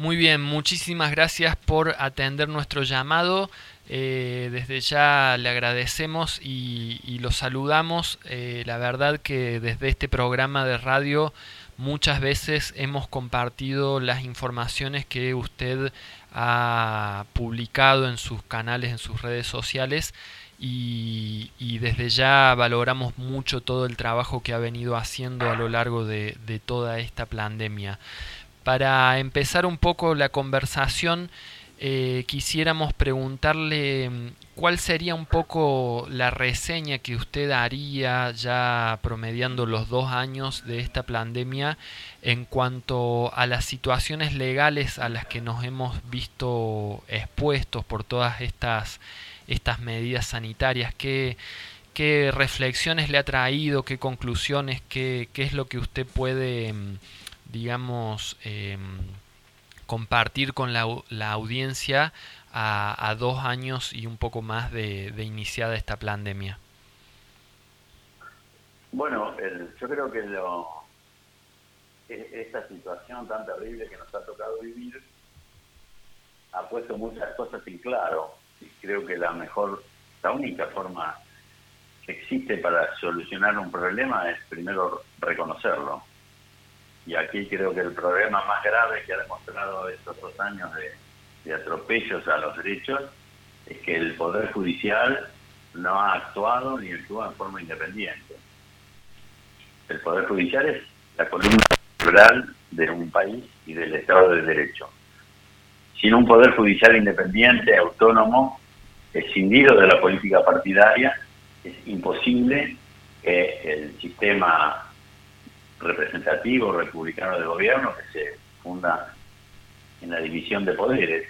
Muy bien, muchísimas gracias por atender nuestro llamado. Eh, desde ya le agradecemos y, lo saludamos. Eh, la verdad que desde este programa de radio muchas veces hemos compartido las informaciones que usted ha publicado en sus canales, en sus redes sociales. Y, desde ya valoramos mucho todo el trabajo que ha venido haciendo a lo largo de toda esta pandemia. Para empezar un poco la conversación, eh, quisiéramos preguntarle mm, cuál sería un poco la reseña que usted haría ya promediando los dos años de esta pandemia en cuanto a las situaciones legales a las que nos hemos visto expuestos por todas estas, estas medidas sanitarias. ¿Qué, ¿Qué reflexiones le ha traído? ¿Qué conclusiones? ¿Qué, qué es lo que usted puede digamos, eh, compartir con la, la audiencia a, a, dos años y un poco más de, iniciada esta pandemia? Bueno, el, yo creo que lo, esta situación tan terrible que nos ha tocado vivir ha puesto muchas cosas en claro. Y creo que la mejor, la única forma que existe para solucionar un problema es primero reconocerlo y aquí creo que el problema más grave que ha demostrado estos dos años de, atropellos a los derechos es que el Poder Judicial no ha actuado ni actúa en forma independiente. El Poder Judicial es la columna vertebral de un país y del Estado de Derecho. Sin un Poder Judicial independiente, autónomo, escindido de la política partidaria, es imposible que el sistema representativo republicano de gobierno que se funda en la división de poderes,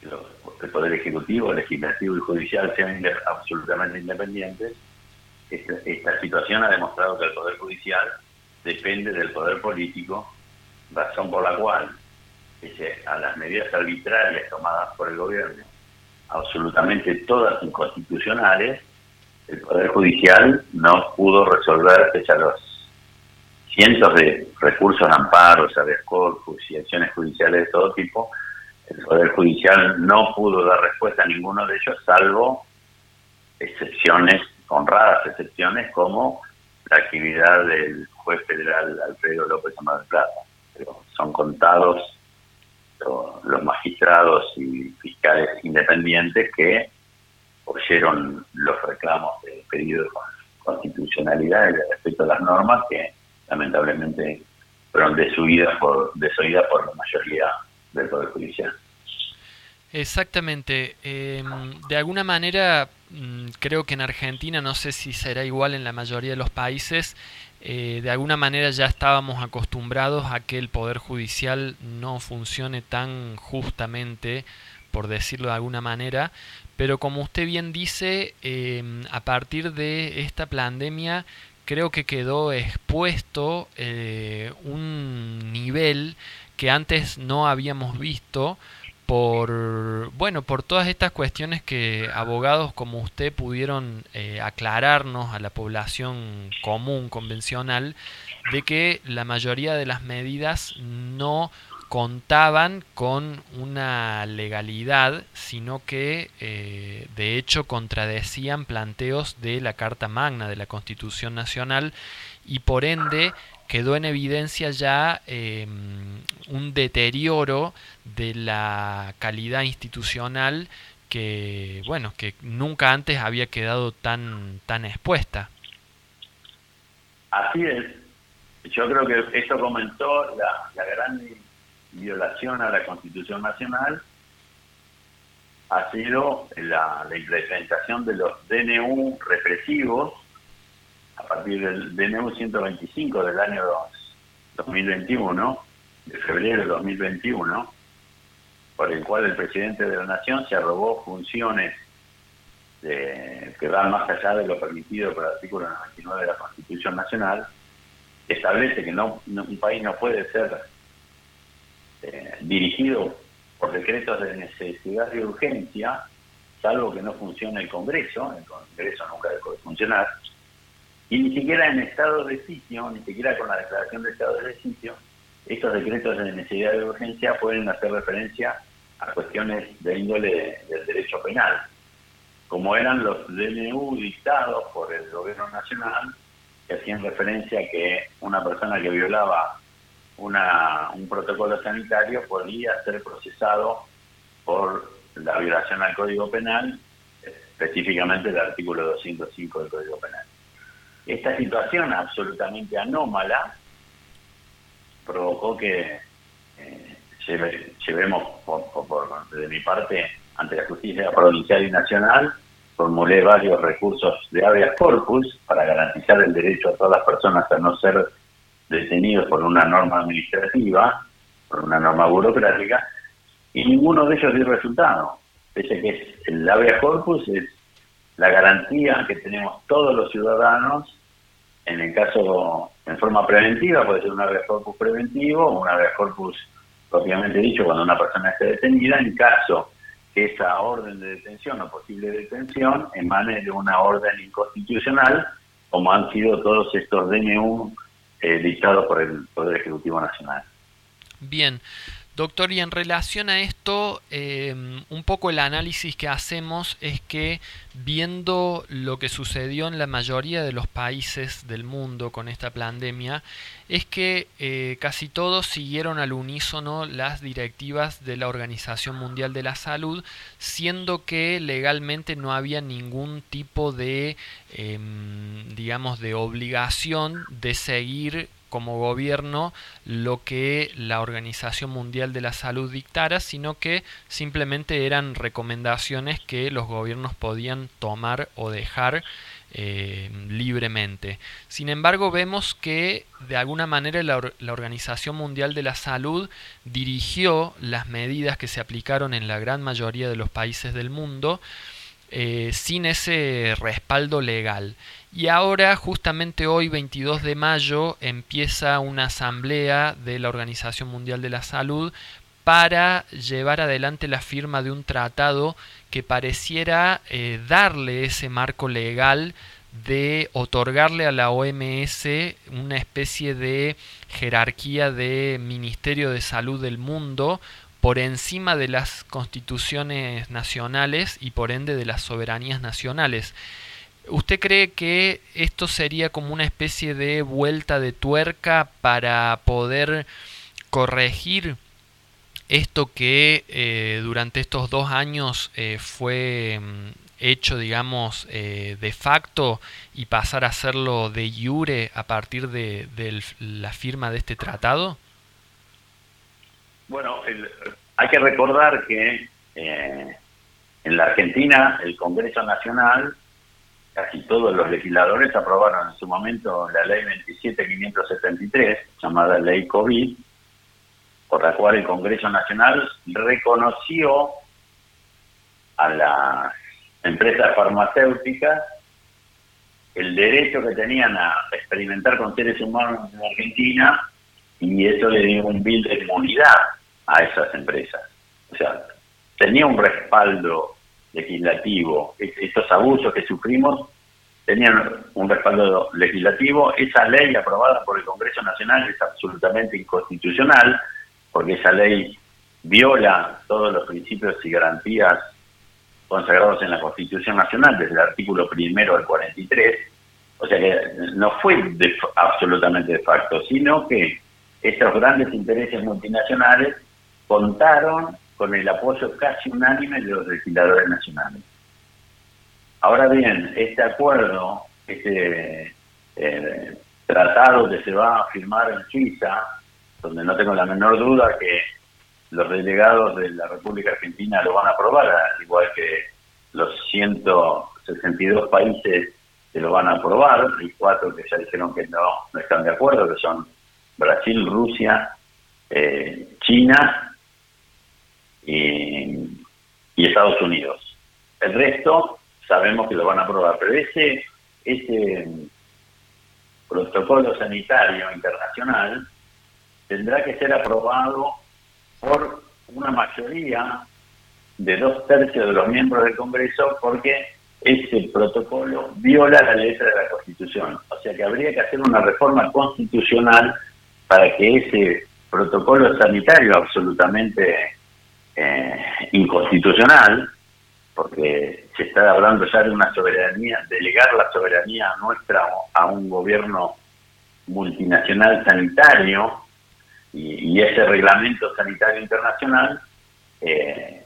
que los, el poder ejecutivo, legislativo y judicial sean absolutamente independientes, esta, situación ha demostrado que el poder judicial depende del poder político, razón por la cual, a las medidas arbitrarias tomadas por el gobierno, absolutamente todas inconstitucionales, el Poder Judicial no pudo resolver, pese a los cientos de recursos, amparos, habeas corpus y acciones judiciales de todo tipo, el Poder Judicial no pudo dar respuesta a ninguno de ellos, salvo excepciones, honradas excepciones, como la actividad del juez federal Alfredo López Amado de Plata. Pero son contados lo- los magistrados y fiscales independientes que oyeron los reclamos de pedido de con- constitucionalidad y de respeto a las normas que lamentablemente fueron desoídas por, por la mayoría del Poder Judicial. Exactamente. Eh, de alguna manera, mm, creo que en Argentina, no sé si será igual en la mayoría de los países, eh, de alguna manera ya estábamos acostumbrados a que el Poder Judicial no funcione tan justamente, por decirlo de alguna manera, pero como usted bien dice, eh, a partir de esta pandemia, creo que quedó expuesto eh, un nivel que antes no habíamos visto por bueno por todas estas cuestiones que abogados como usted pudieron eh, aclararnos a la población común convencional de que la mayoría de las medidas no contaban con una legalidad sino que eh, de hecho contradecían planteos de la Carta Magna de la Constitución Nacional y por ende quedó en evidencia ya eh, un deterioro de la calidad institucional que bueno que nunca antes había quedado tan tan expuesta Así es. Yo creo que esto comentó la, la gran violación a la Constitución Nacional ha sido la, implementación de los DNU represivos a partir del DNU 125 del año 2021, de febrero de 2021, por el cual el presidente de la Nación se arrogó funciones que van más allá de lo permitido por el artículo 99 de la Constitución Nacional, establece que no- un país no puede ser eh, dirigido por decretos de necesidad y urgencia, salvo que no funcione el Congreso, el Congreso nunca dejó de funcionar, y ni siquiera en estado de sitio, ni siquiera con la declaración de estado de sitio, estos decretos de necesidad y urgencia pueden hacer referencia a cuestiones de índole del derecho penal, como eran los DNU dictados por el gobierno nacional, que hacían referencia a que una persona que violaba una, un protocolo sanitario podía ser procesado por la violación al Código Penal, específicamente el artículo 205 del Código Penal. Esta situación absolutamente anómala provocó que eh, lleve- llevemos, por- por- de mi parte, ante la justicia provincial y nacional, formulé varios recursos de habeas corpus para garantizar el derecho a todas las personas a no ser detenidos por una norma administrativa, por una norma burocrática, y ninguno de ellos dio resultado. Pese que es, el habeas corpus es la garantía que tenemos todos los ciudadanos en el caso, en forma preventiva, puede ser un habeas corpus preventivo o un habeas corpus propiamente dicho cuando una persona esté detenida, en caso que esa orden de detención o posible detención emane de una orden inconstitucional, como han sido todos estos DNU eh, dictados por el Poder Ejecutivo Nacional. Bien, doctor, y en relación a esto, eh, un poco el análisis que hacemos es que viendo lo que sucedió en la mayoría de los países del mundo con esta pandemia, es que eh, casi todos siguieron al unísono las directivas de la Organización Mundial de la Salud, siendo que legalmente no había ningún tipo de, em, digamos, de obligación de seguir como gobierno lo que la Organización Mundial de la Salud dictara, sino que simplemente eran recomendaciones que los gobiernos podían tomar o dejar eh, libremente. Sin embargo, vemos que de alguna manera la, or- la Organización Mundial de la Salud dirigió las medidas que se aplicaron en la gran mayoría de los países del mundo eh, sin ese respaldo legal. Y ahora, justamente hoy, 22 de mayo, empieza una asamblea de la Organización Mundial de la Salud para llevar adelante la firma de un tratado que pareciera eh, darle ese marco legal de otorgarle a la OMS una especie de jerarquía de Ministerio de Salud del mundo por encima de las constituciones nacionales y por ende de las soberanías nacionales. ¿Usted cree que esto sería como una especie de vuelta de tuerca para poder corregir esto que eh, durante estos dos años eh, fue mm, hecho, digamos, eh, de facto y pasar a hacerlo de jure a partir de, la firma de este tratado? Bueno, el- hay que recordar que eh, en la Argentina el Congreso Nacional, casi todos los legisladores aprobaron en su momento la ley 27573, llamada ley COVID, por la cual el Congreso Nacional reconoció a las empresas farmacéuticas el derecho que tenían a experimentar con seres humanos en Argentina y eso le dio un bill de inmunidad a esas empresas. O sea, tenía un respaldo legislativo. Es- Estos abusos que sufrimos tenían un respaldo legislativo. Esa ley aprobada por el Congreso Nacional es absolutamente inconstitucional porque esa ley viola todos los principios y garantías consagrados en la Constitución Nacional, desde el artículo primero al 43, o sea que no fue de- absolutamente de facto, sino que estos grandes intereses multinacionales contaron con el apoyo casi unánime de los legisladores nacionales. Ahora bien, este acuerdo, este eh, tratado que se va a firmar en Suiza, donde no tengo la menor duda que los delegados de la República Argentina lo van a aprobar, al igual que los 162 países que lo van a aprobar, hay cuatro que ya dijeron que no, no están de acuerdo, que son Brasil, Rusia, eh, China y, y Estados Unidos. El resto sabemos que lo van a aprobar, pero ese, ese protocolo sanitario internacional tendrá que ser aprobado por una mayoría de dos tercios de los miembros del Congreso porque ese protocolo viola la letra de la Constitución. O sea que habría que hacer una reforma constitucional para que ese protocolo sanitario absolutamente eh, inconstitucional, porque se está hablando ya de una soberanía, delegar la soberanía nuestra a un gobierno multinacional sanitario, y, ese reglamento sanitario internacional eh,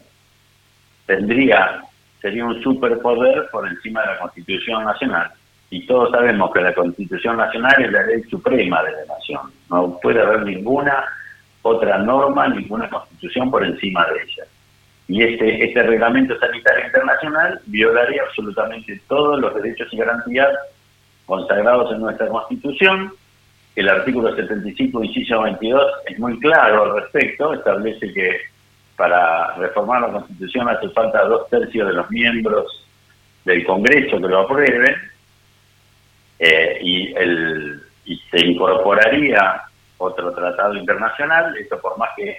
tendría sería un superpoder por encima de la Constitución Nacional. Y todos sabemos que la Constitución Nacional es la ley suprema de la nación. No puede haber ninguna otra norma, ninguna constitución por encima de ella. Y este, este reglamento sanitario internacional violaría absolutamente todos los derechos y garantías consagrados en nuestra Constitución. El artículo 75, inciso 22, es muy claro al respecto, establece que para reformar la Constitución hace falta dos tercios de los miembros del Congreso que lo aprueben eh, y, el, y se incorporaría otro tratado internacional, esto por más que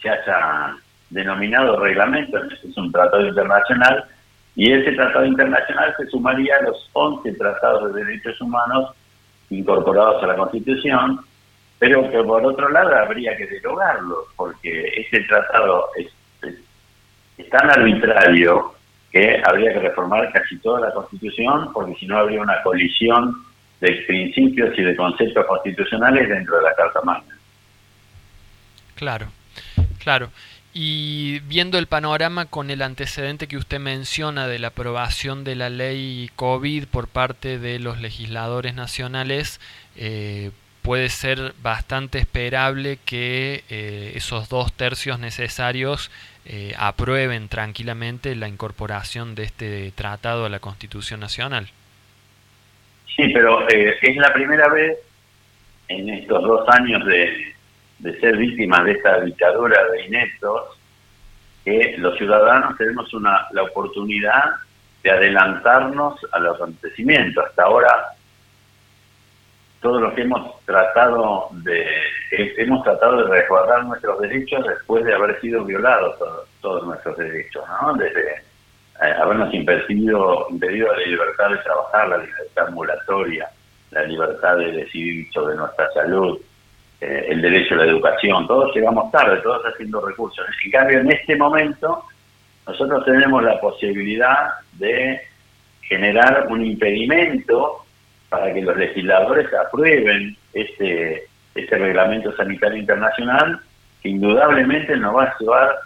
se haya denominado reglamento, es un tratado internacional, y ese tratado internacional se sumaría a los 11 tratados de derechos humanos incorporados a la Constitución, pero que por otro lado habría que derogarlo, porque ese tratado es, tan arbitrario que habría que reformar casi toda la Constitución, porque si no habría una colisión de principios y de conceptos constitucionales dentro de la Carta Magna. Claro, claro. Y viendo el panorama con el antecedente que usted menciona de la aprobación de la ley COVID por parte de los legisladores nacionales, eh, puede ser bastante esperable que eh, esos dos tercios necesarios eh, aprueben tranquilamente la incorporación de este tratado a la Constitución Nacional. Sí, pero eh, es la primera vez en estos dos años de, de ser víctimas de esta dictadura de ineptos que los ciudadanos tenemos una, la oportunidad de adelantarnos a los acontecimientos. Hasta ahora, todo lo que hemos tratado de he- hemos tratado de resguardar nuestros derechos después de haber sido violados to- todos nuestros derechos, ¿no? Desde eh, habernos impedido, impedido la libertad de trabajar, la libertad ambulatoria, la libertad de decidir sobre nuestra salud, eh, el derecho a la educación, todos llegamos tarde, todos haciendo recursos. En cambio, en este momento, nosotros tenemos la posibilidad de generar un impedimento para que los legisladores aprueben este, este reglamento sanitario internacional que indudablemente nos va a llevar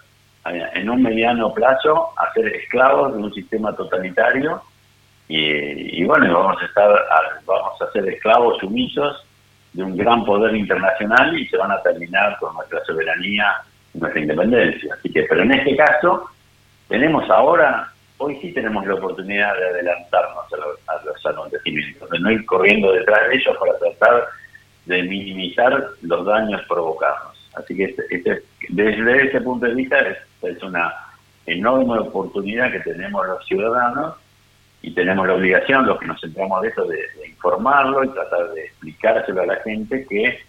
en un mediano plazo a ser esclavos de un sistema totalitario y, y bueno, vamos a estar a- vamos a ser esclavos sumisos de un gran poder internacional y se van a terminar con nuestra soberanía y nuestra independencia. Así que, pero en este caso, tenemos ahora, hoy sí tenemos la oportunidad de adelantarnos a, lo- a los acontecimientos, de no ir corriendo detrás de ellos para tratar de minimizar los daños provocados. Así que este- este- desde ese punto de vista es, es una enorme oportunidad que tenemos los ciudadanos y tenemos la obligación, los que nos centramos de eso, de, informarlo y tratar de explicárselo a la gente que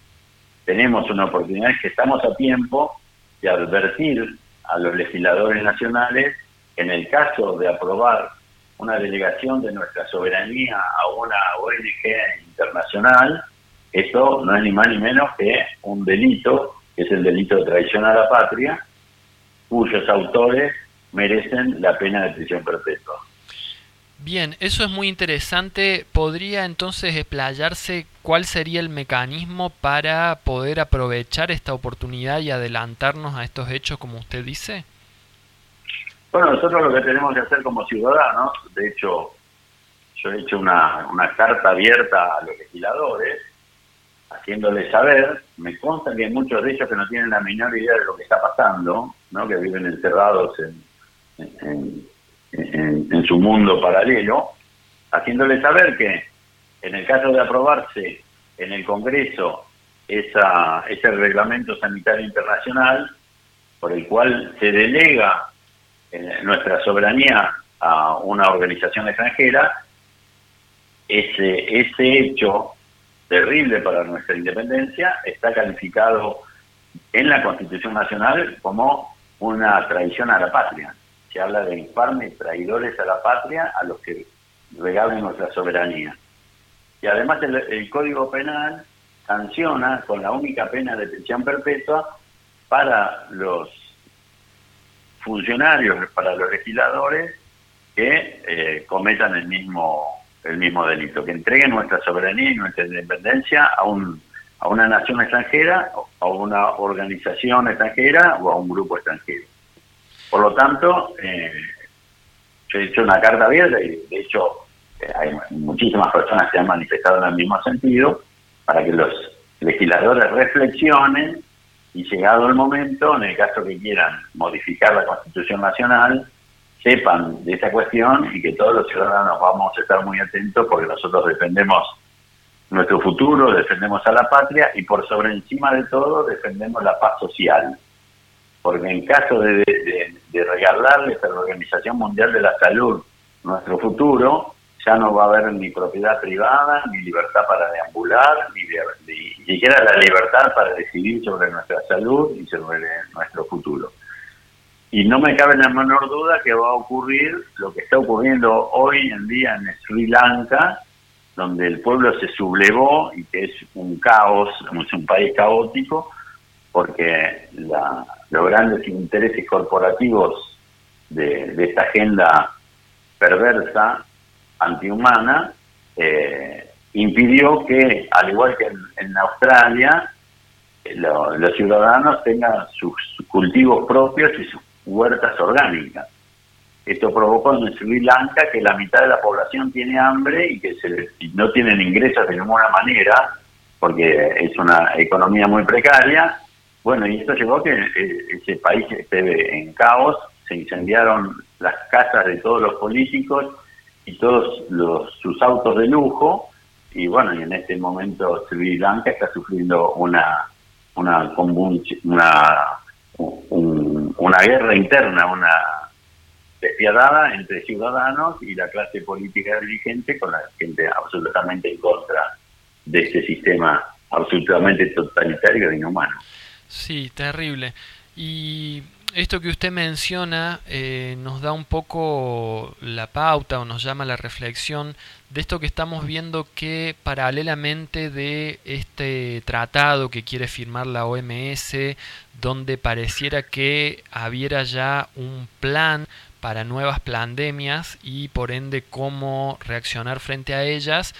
tenemos una oportunidad, que estamos a tiempo de advertir a los legisladores nacionales en el caso de aprobar una delegación de nuestra soberanía a una ONG internacional, esto no es ni más ni menos que un delito, que es el delito de traición a la patria, cuyos autores merecen la pena de prisión perpetua. Bien, eso es muy interesante. ¿Podría entonces explayarse cuál sería el mecanismo para poder aprovechar esta oportunidad y adelantarnos a estos hechos como usted dice? Bueno, nosotros lo que tenemos que hacer como ciudadanos, de hecho, yo he hecho una, una carta abierta a los legisladores, haciéndoles saber, me consta que hay muchos de ellos que no tienen la menor idea de lo que está pasando, ¿no? que viven encerrados en, en, su mundo paralelo, haciéndoles saber que en el caso de aprobarse en el Congreso esa, ese reglamento sanitario internacional, por el cual se delega eh, nuestra soberanía a una organización extranjera, ese, ese hecho terrible para nuestra independencia está calificado en la Constitución Nacional como una traición a la patria. Se habla de infames traidores a la patria a los que regalen nuestra soberanía. Y además el, el Código Penal sanciona con la única pena de prisión perpetua para los funcionarios, para los legisladores que eh, cometan el mismo el mismo delito, que entreguen nuestra soberanía y nuestra independencia a un a una nación extranjera, a una organización extranjera o a un grupo extranjero. Por lo tanto, eh, yo he hecho una carta abierta y de hecho eh, hay muchísimas personas que han manifestado en el mismo sentido para que los legisladores reflexionen y llegado el momento, en el caso que quieran modificar la Constitución Nacional, sepan de esta cuestión y que todos los ciudadanos vamos a estar muy atentos porque nosotros defendemos nuestro futuro, defendemos a la patria y por sobre encima de todo defendemos la paz social. Porque en caso de, de, de regalarles a la Organización Mundial de la Salud nuestro futuro, ya no va a haber ni propiedad privada, ni libertad para deambular, ni, de- ni siquiera la libertad para decidir sobre nuestra salud y sobre nuestro futuro. Y no me cabe la menor duda que va a ocurrir lo que está ocurriendo hoy en día en Sri Lanka, donde el pueblo se sublevó y que es un caos, es un país caótico, porque la- los grandes intereses corporativos de, esta agenda perversa, antihumana, eh, impidió que, al igual que en, Australia, eh, lo- los ciudadanos tengan sus cultivos propios y sus huertas orgánicas. Esto provocó en Sri Lanka que la mitad de la población tiene hambre y que se, no tienen ingresos de ninguna manera, porque es una economía muy precaria. Bueno, y esto llevó a que eh, ese país esté en caos, se incendiaron las casas de todos los políticos y todos los, sus autos de lujo, y bueno, y en este momento Sri Lanka está sufriendo una una una un- una guerra interna, una despiadada entre ciudadanos y la clase política dirigente con la gente absolutamente en contra de este sistema absolutamente totalitario e inhumano. Sí, terrible. Y esto que usted menciona eh, nos da un poco la pauta o nos llama la reflexión de esto que estamos viendo que paralelamente de este tratado que quiere firmar la OMS, donde pareciera que hubiera ya un plan para nuevas pandemias y por ende cómo reaccionar frente a ellas,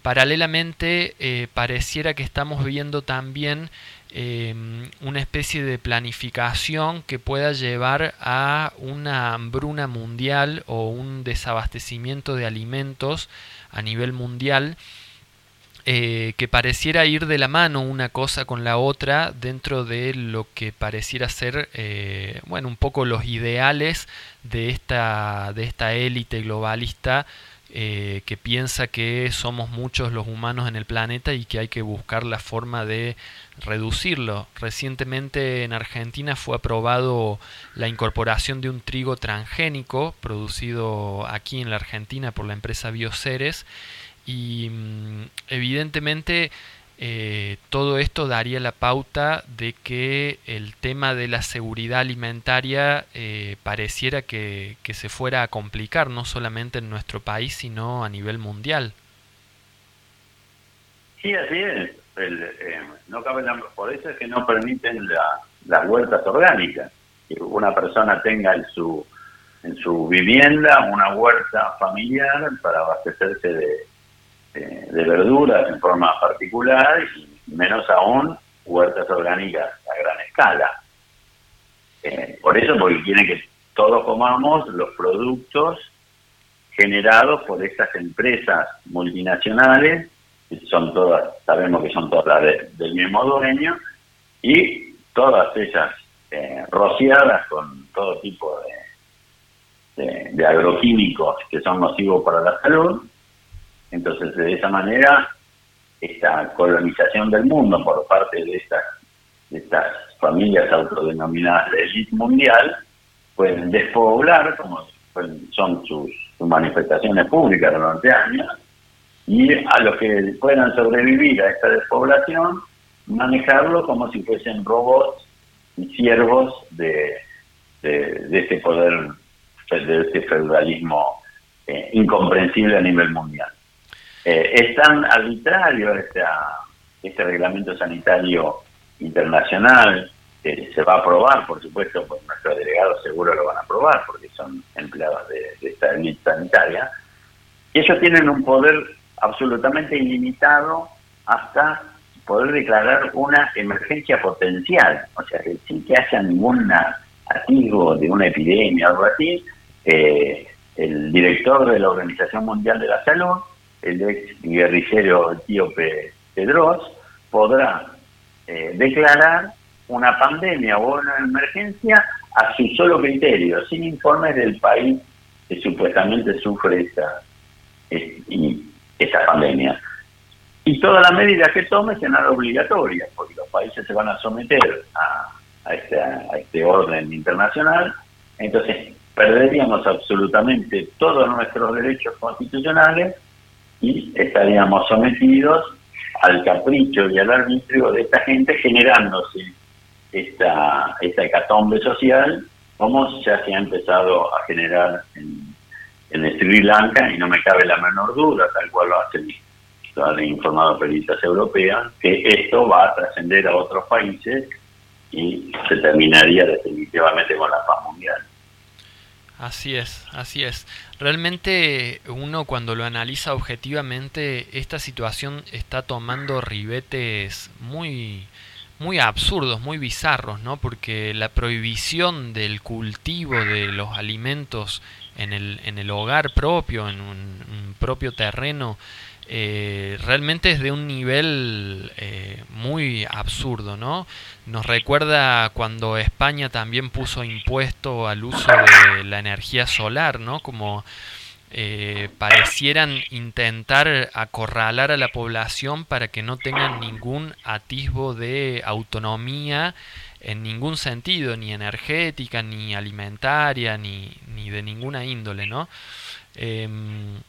paralelamente eh, pareciera que estamos viendo también eh, una especie de planificación que pueda llevar a una hambruna mundial o un desabastecimiento de alimentos a nivel mundial eh, que pareciera ir de la mano una cosa con la otra dentro de lo que pareciera ser eh, bueno un poco los ideales de esta de esta élite globalista eh, que piensa que somos muchos los humanos en el planeta y que hay que buscar la forma de reducirlo. Recientemente en Argentina fue aprobado la incorporación de un trigo transgénico producido aquí en la Argentina por la empresa Bioceres y mm, evidentemente eh, todo esto daría la pauta de que el tema de la seguridad alimentaria eh, pareciera que, que, se fuera a complicar, no solamente en nuestro país, sino a nivel mundial. Sí, así es. Eh, no cabe la, por eso es que no permiten la, las huertas orgánicas. Que una persona tenga en su, en su vivienda una huerta familiar para abastecerse de, de, de verduras en forma particular y menos aún huertas orgánicas a gran escala. Eh, por eso, porque quieren que todos comamos los productos generados por estas empresas multinacionales, que son todas, sabemos que son todas de, del mismo dueño, y todas ellas eh, rociadas con todo tipo de, de agroquímicos que son nocivos para la salud, entonces, de esa manera, esta colonización del mundo por parte de estas, familias autodenominadas de élite mundial pueden despoblar, como son sus, sus manifestaciones públicas durante años, y a los que puedan sobrevivir a esta despoblación, manejarlo como si fuesen robots y siervos de, de, de este poder, de este feudalismo eh, incomprensible a nivel mundial. Eh, es tan arbitrario esta, este reglamento sanitario internacional, que se va a aprobar, por supuesto, por nuestros delegados seguro lo van a aprobar, porque son empleados de, esta élite sanitaria, y ellos tienen un poder absolutamente ilimitado hasta poder declarar una emergencia potencial, o sea, que sin que haya ningún atisbo de una epidemia o algo así, eh, el director de la Organización Mundial de la Salud el ex guerrillero etíope Tedros, podrá eh, declarar una pandemia o una emergencia a su solo criterio, sin informes del país que supuestamente sufre esta, esta pandemia. Y todas las medidas que tome serán obligatorias, porque los países se van a someter a, a, este, a este orden internacional. Entonces, perderíamos absolutamente todos nuestros derechos constitucionales y estaríamos sometidos al capricho y al arbitrio de esta gente generándose esta, esta hecatombe social como ya se ha empezado a generar en, Sri Lanka y no me cabe la menor duda, tal cual lo hacen lo han informado periodistas europeas, que esto va a trascender a otros países y se terminaría definitivamente con la paz mundial. Así es, así es. Realmente uno cuando lo analiza objetivamente, esta situación está tomando ribetes muy, muy absurdos, muy bizarros, ¿no? Porque la prohibición del cultivo de los alimentos en el, en el hogar propio, en un, un propio terreno, eh, realmente es de un nivel eh, muy absurdo, ¿no? Nos recuerda cuando España también puso impuesto al uso de la energía solar, ¿no? Como eh, parecieran intentar acorralar a la población para que no tengan ningún atisbo de autonomía en ningún sentido, ni energética, ni alimentaria, ni, ni de ninguna índole, ¿no? Em,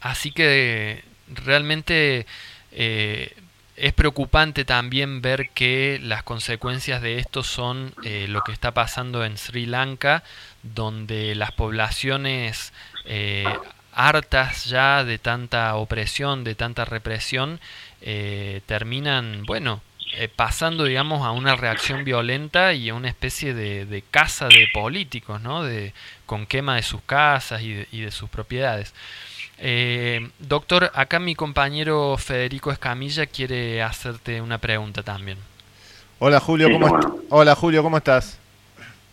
así que realmente eh, es preocupante también ver que las consecuencias de esto son eh, lo que está pasando en Sri Lanka, donde las poblaciones eh, hartas ya de tanta opresión, de tanta represión, eh, terminan, bueno, pasando, digamos, a una reacción violenta y a una especie de, de caza de políticos, ¿no? De, con quema de sus casas y de, y de sus propiedades. Eh, doctor, acá mi compañero Federico Escamilla quiere hacerte una pregunta también. Hola Julio, Sí, ¿cómo cómo est- no. Hola Julio, ¿cómo estás?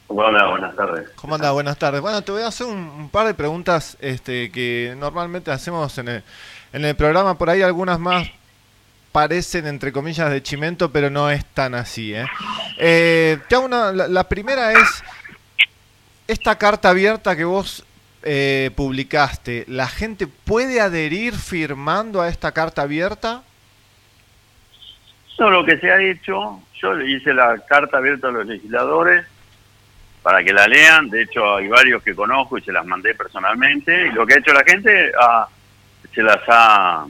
Hola, buenas tardes. ¿Cómo andás? Buenas tardes. Bueno, te voy a hacer un, un par de preguntas este, que normalmente hacemos en el, en el programa. Por ahí algunas más parecen, entre comillas, de chimento, pero no es tan así. ¿eh? Eh, te hago una- la, la primera es, esta carta abierta que vos eh, publicaste, ¿la gente puede adherir firmando a esta carta abierta? No, lo que se ha hecho, yo le hice la carta abierta a los legisladores para que la lean, de hecho hay varios que conozco y se las mandé personalmente, y lo que ha hecho la gente ah, se las ha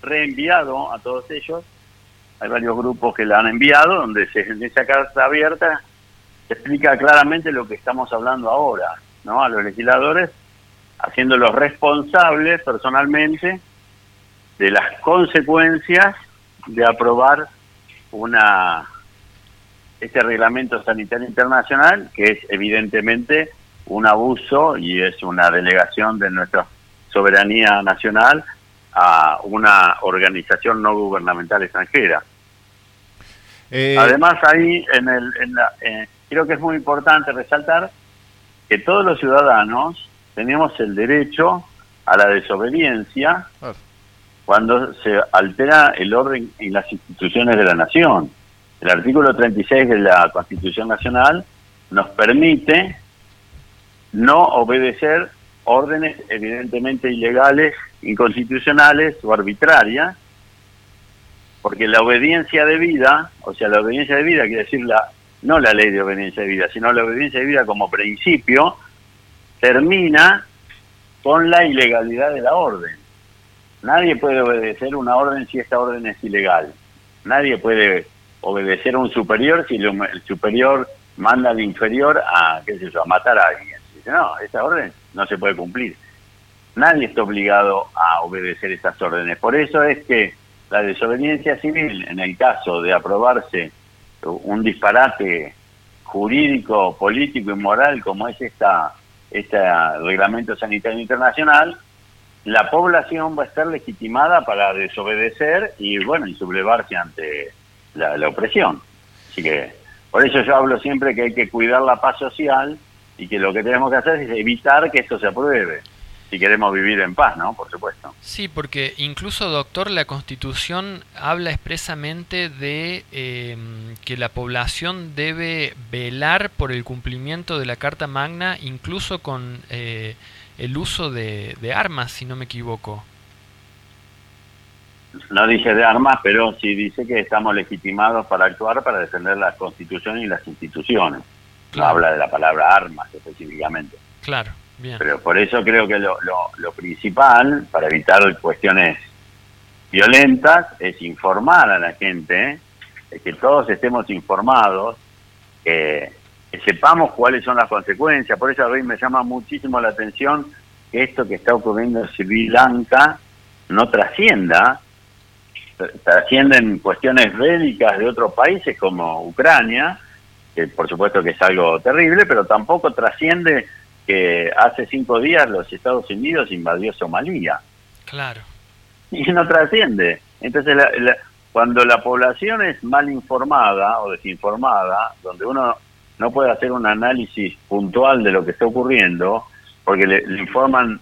reenviado a todos ellos, hay varios grupos que la han enviado, donde se, en esa carta abierta explica claramente lo que estamos hablando ahora, ¿no? A los legisladores, haciéndolos responsables personalmente de las consecuencias de aprobar una este reglamento sanitario internacional que es evidentemente un abuso y es una delegación de nuestra soberanía nacional a una organización no gubernamental extranjera. Eh, Además ahí en el en la- eh, creo que es muy importante resaltar que todos los ciudadanos tenemos el derecho a la desobediencia cuando se altera el orden en las instituciones de la nación. El artículo 36 de la Constitución Nacional nos permite no obedecer órdenes evidentemente ilegales, inconstitucionales o arbitrarias, porque la obediencia de vida, o sea, la obediencia de vida quiere decir la, no la ley de obediencia de vida, sino la obediencia de vida como principio, termina con la ilegalidad de la orden. Nadie puede obedecer una orden si esta orden es ilegal. Nadie puede obedecer a un superior si el superior manda al inferior a, qué sé yo, a matar a alguien. No, esta orden no se puede cumplir. Nadie está obligado a obedecer esas órdenes. Por eso es que la desobediencia civil, en el caso de aprobarse un disparate jurídico, político y moral como es esta este reglamento sanitario internacional, la población va a estar legitimada para desobedecer y bueno y sublevarse ante la, la opresión. Así que por eso yo hablo siempre que hay que cuidar la paz social y que lo que tenemos que hacer es evitar que esto se apruebe. Si queremos vivir en paz, ¿no? Por supuesto. Sí, porque incluso, doctor, la Constitución habla expresamente de eh, que la población debe velar por el cumplimiento de la Carta Magna, incluso con eh, el uso de, de armas, si no me equivoco. No dice de armas, pero sí dice que estamos legitimados para actuar para defender la Constitución y las instituciones. No habla de la palabra armas específicamente. Claro, Pero por eso creo que lo, lo, lo principal, para evitar cuestiones violentas, es informar a la gente, ¿eh? que todos estemos informados, que, sepamos cuáles son las consecuencias. Por eso a mí me llama muchísimo la atención que esto que está ocurriendo en Sri Lanka no trascienda, tr- trascienden cuestiones bélicas de otros países como Ucrania, que por supuesto que es algo terrible, pero tampoco trasciende que hace cinco días los Estados Unidos invadió Somalia Claro. y no trasciende. Entonces, la- la- cuando la población es mal informada o desinformada, donde uno no puede hacer un análisis puntual de lo que está ocurriendo, porque le, le informan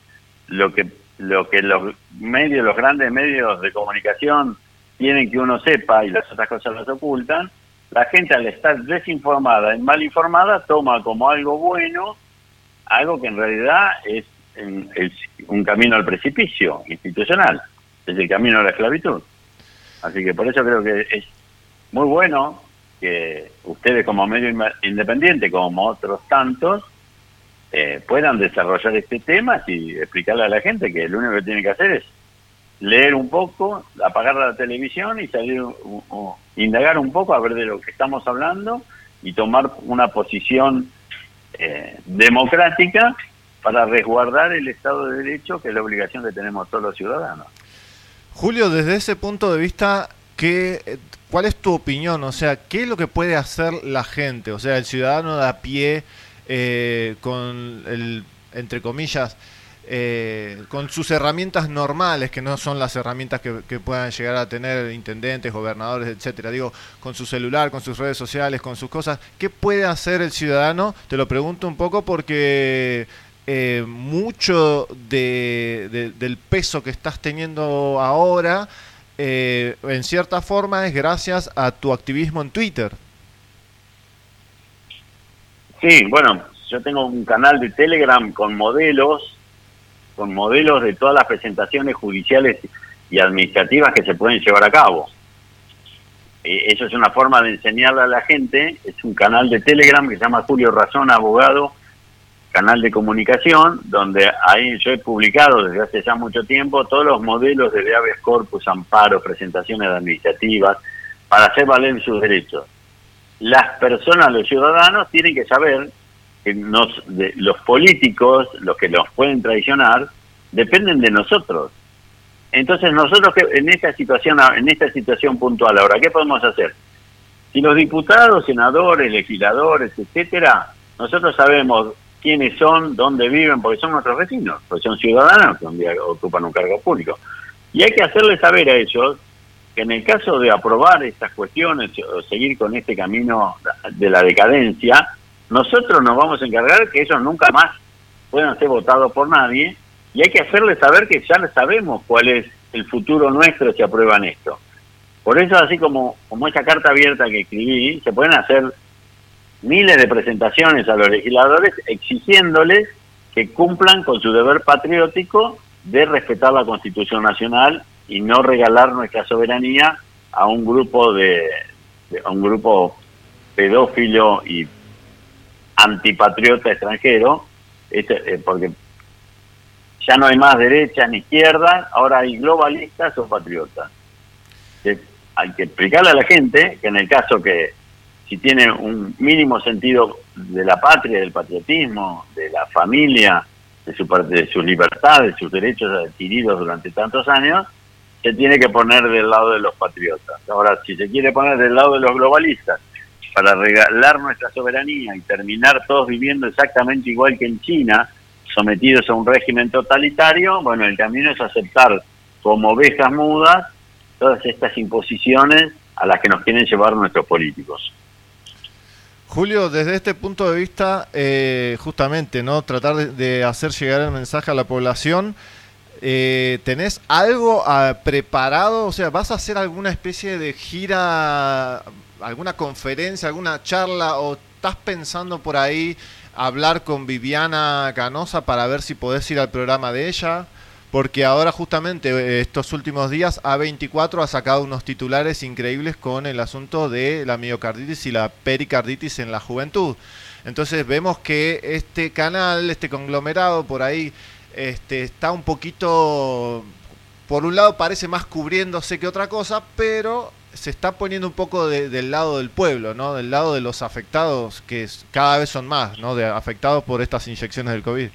lo que lo que los medios, los grandes medios de comunicación tienen que uno sepa y las otras cosas las ocultan, la gente al estar desinformada y mal informada toma como algo bueno algo que en realidad es, un camino al precipicio institucional, es el camino a la esclavitud. Así que por eso creo que es muy bueno que ustedes como medio independiente, como otros tantos, eh, puedan desarrollar este tema y explicarle a la gente que lo único que tiene que hacer es leer un poco, apagar la televisión y salir, indagar un poco a ver de lo que estamos hablando y tomar una posición eh, democrática para resguardar el Estado de Derecho, que es la obligación que tenemos todos los ciudadanos. Julio, desde ese punto de vista, ¿qué, ¿cuál es tu opinión? O sea, ¿qué es lo que puede hacer la gente? O sea, el ciudadano de a pie, eh, con el, entre comillas, eh, con sus herramientas normales, que no son las herramientas que, puedan llegar a tener intendentes, gobernadores, etcétera. Digo, con su celular, con sus redes sociales, con sus cosas. ¿Qué puede hacer el ciudadano? Te lo pregunto un poco porque eh, mucho de- del peso que estás teniendo ahora, eh, en cierta forma, es gracias a tu activismo en Twitter. Sí, bueno, yo tengo un canal de Telegram con modelos, con modelos de todas las presentaciones judiciales y administrativas que se pueden llevar a cabo. Eh, Eso es una forma de enseñarle a la gente. Es un canal de Telegram que se llama Julio Razón Abogado, canal de comunicación, donde ahí yo he publicado desde hace ya mucho tiempo todos los modelos de habeas corpus, amparo, presentaciones administrativas, para hacer valer sus derechos las personas, los ciudadanos, tienen que saber nos, de- los políticos, los que nos pueden traicionar, dependen de nosotros. Entonces nosotros en esta situación, en esta situación puntual ahora, ¿qué podemos hacer? Si los diputados, senadores, legisladores, etcétera, nosotros sabemos quiénes son, dónde viven, porque son nuestros vecinos, porque son ciudadanos que un día ocupan un cargo público. Y hay que hacerles saber a ellos que en el caso de aprobar estas cuestiones o seguir con este camino de la decadencia, nosotros nos vamos a encargar que ellos nunca más puedan ser votados por nadie y hay que hacerles saber que ya sabemos cuál es el futuro nuestro si aprueban esto. Por eso, así como, como esa carta abierta que escribí, se pueden hacer miles de presentaciones a los legisladores exigiéndoles que cumplan con su deber patriótico de respetar la Constitución Nacional y no regalar nuestra soberanía a un grupo de- a un grupo pedófilo y antipatriota extranjero, este, eh, porque ya no hay más derecha ni izquierda, ahora hay globalistas o patriotas. Hay que explicarle a la gente que en el caso que si tiene un mínimo sentido de la patria, del patriotismo, de la familia, de, su, parte- de sus libertades, de sus derechos adquiridos durante tantos años, se tiene que poner del lado de los patriotas. Ahora, si se quiere poner del lado de los globalistas para regalar nuestra soberanía y terminar todos viviendo exactamente igual que en China, sometidos a un régimen totalitario, bueno, el camino es aceptar como ovejas mudas todas estas imposiciones a las que nos quieren llevar nuestros políticos. Julio, desde este punto de vista, eh, justamente, ¿no? Tratar de, hacer llegar el mensaje a la población. Eh, ¿Tenés algo ah, preparado? O sea, ¿vas a hacer alguna especie de gira, alguna conferencia, alguna charla? ¿O estás pensando por ahí hablar con Viviana Canosa para ver si podés ir al programa de ella? Porque ahora justamente eh, estos últimos días A24 ha sacado unos titulares increíbles con el asunto de la miocarditis y la pericarditis en la juventud. Entonces vemos que este canal, este conglomerado por ahí, este, está un poquito, por un lado parece más cubriéndose que otra cosa, pero se está poniendo un poco de- del lado del pueblo, ¿no? Del lado de los afectados, que cada vez son más, ¿no? De afectados por estas inyecciones del COVID.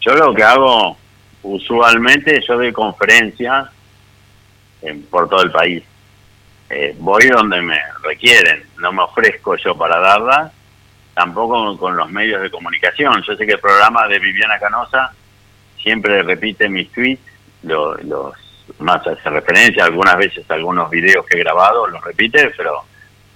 Yo lo que hago usualmente, yo doy conferencias en- por todo el país. Eh, voy donde me requieren, no me ofrezco yo para darlas, tampoco con los medios de comunicación. Yo sé que el programa de Viviana Canosa siempre repite mis tweets, lo- los más hace referencia, algunas veces algunos videos que he grabado los repite, pero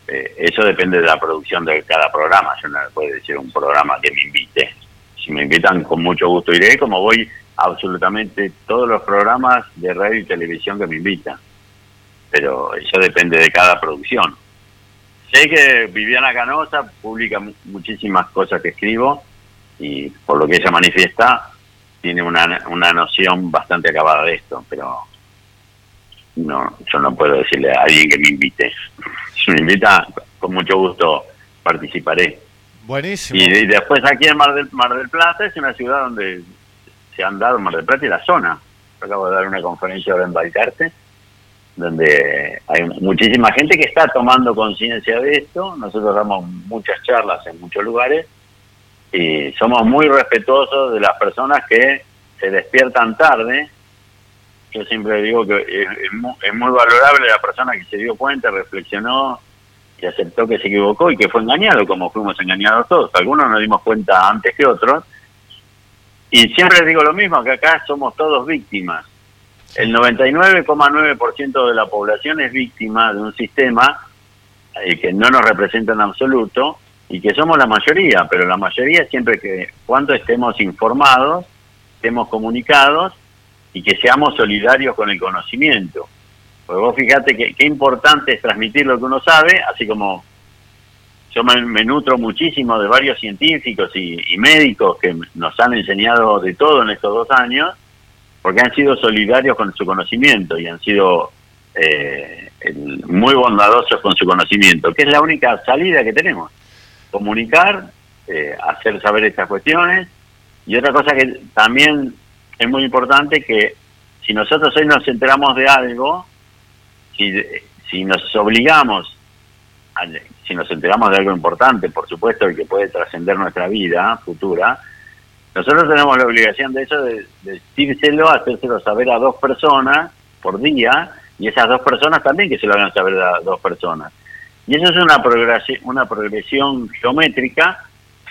eh, eso depende de la producción de cada programa. Yo no le puedo decir un programa que me invite. Si me invitan, con mucho gusto iré, como voy absolutamente todos los programas de radio y televisión que me invitan. Pero eso depende de cada producción. Sé que Viviana Canosa publica mu- muchísimas cosas que escribo y por lo que ella manifiesta, tiene una, una noción bastante acabada de esto, pero no, yo no puedo decirle a alguien que me invite. Si me invita, con mucho gusto participaré. Buenísimo. Y, y después aquí en Mar del, Mar del Plata es una ciudad donde se han dado Mar del Plata y la zona. Yo acabo de dar una conferencia ahora en Balcarce, donde hay muchísima gente que está tomando conciencia de esto. Nosotros damos muchas charlas en muchos lugares y somos muy respetuosos de las personas que se despiertan tarde. Yo siempre digo que es, es mu- es muy valorable la persona que se dio cuenta, reflexionó y aceptó que se equivocó y que fue engañado, como fuimos engañados todos. Algunos nos dimos cuenta antes que otros. Y siempre digo lo mismo, que acá somos todos víctimas. El 99,9% de la población es víctima de un sistema eh, que no nos representa en absoluto y que somos la mayoría, pero la mayoría siempre que cuando estemos informados, estemos comunicados y que seamos solidarios con el conocimiento. Porque vos fíjate que importante es transmitir lo que uno sabe, así como yo me, me nutro muchísimo de varios científicos y, y médicos que nos han enseñado de todo en estos dos años, porque han sido solidarios con su conocimiento y han sido eh, muy bondadosos con su conocimiento, que es la única salida que tenemos. Comunicar, eh, hacer saber estas cuestiones y otra cosa que también es muy importante que si nosotros hoy nos enteramos de algo, si, si nos obligamos, a- si nos enteramos de algo importante, por supuesto, y que puede trascender nuestra vida futura, nosotros tenemos la obligación de eso, de, de decírselo, hacérselo saber a dos personas por día, y esas dos personas también que se lo hagan saber a dos personas. Y eso es una progresión, una progresión geométrica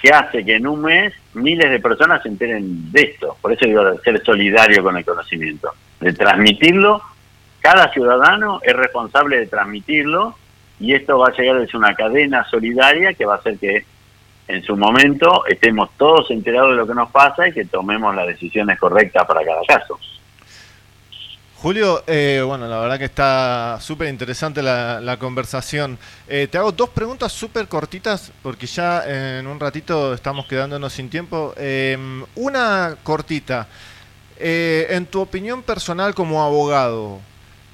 que hace que en un mes miles de personas se enteren de esto. Por eso digo, ser solidario con el conocimiento, de transmitirlo. Cada ciudadano es responsable de transmitirlo y esto va a llegar ser una cadena solidaria que va a hacer que en su momento estemos todos enterados de lo que nos pasa y que tomemos las decisiones correctas para cada caso. Julio, eh, bueno, la verdad que está súper interesante la, conversación. Eh, te hago dos preguntas súper cortitas porque ya en un ratito estamos quedándonos sin tiempo. Eh, una cortita. Eh, en tu opinión personal como abogado,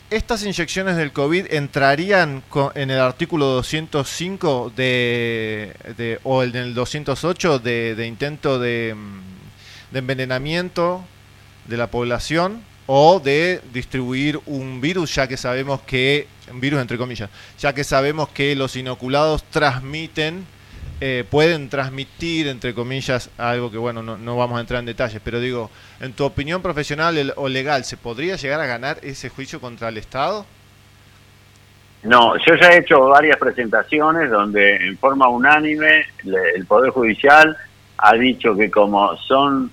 ¿estas inyecciones del COVID entrarían en el artículo 205 de, de- o el del 208 de, intento mm, de envenenamiento de la población o de distribuir un virus, ya que sabemos que, un virus entre comillas, ya que sabemos que los inoculados transmiten, eh, pueden transmitir, entre comillas, algo que, bueno, no, no vamos a entrar en detalles, pero digo, en tu opinión profesional o legal, ¿se podría llegar a ganar ese juicio contra el Estado? No, yo ya he hecho varias presentaciones donde en forma unánime el Poder Judicial ha dicho que como son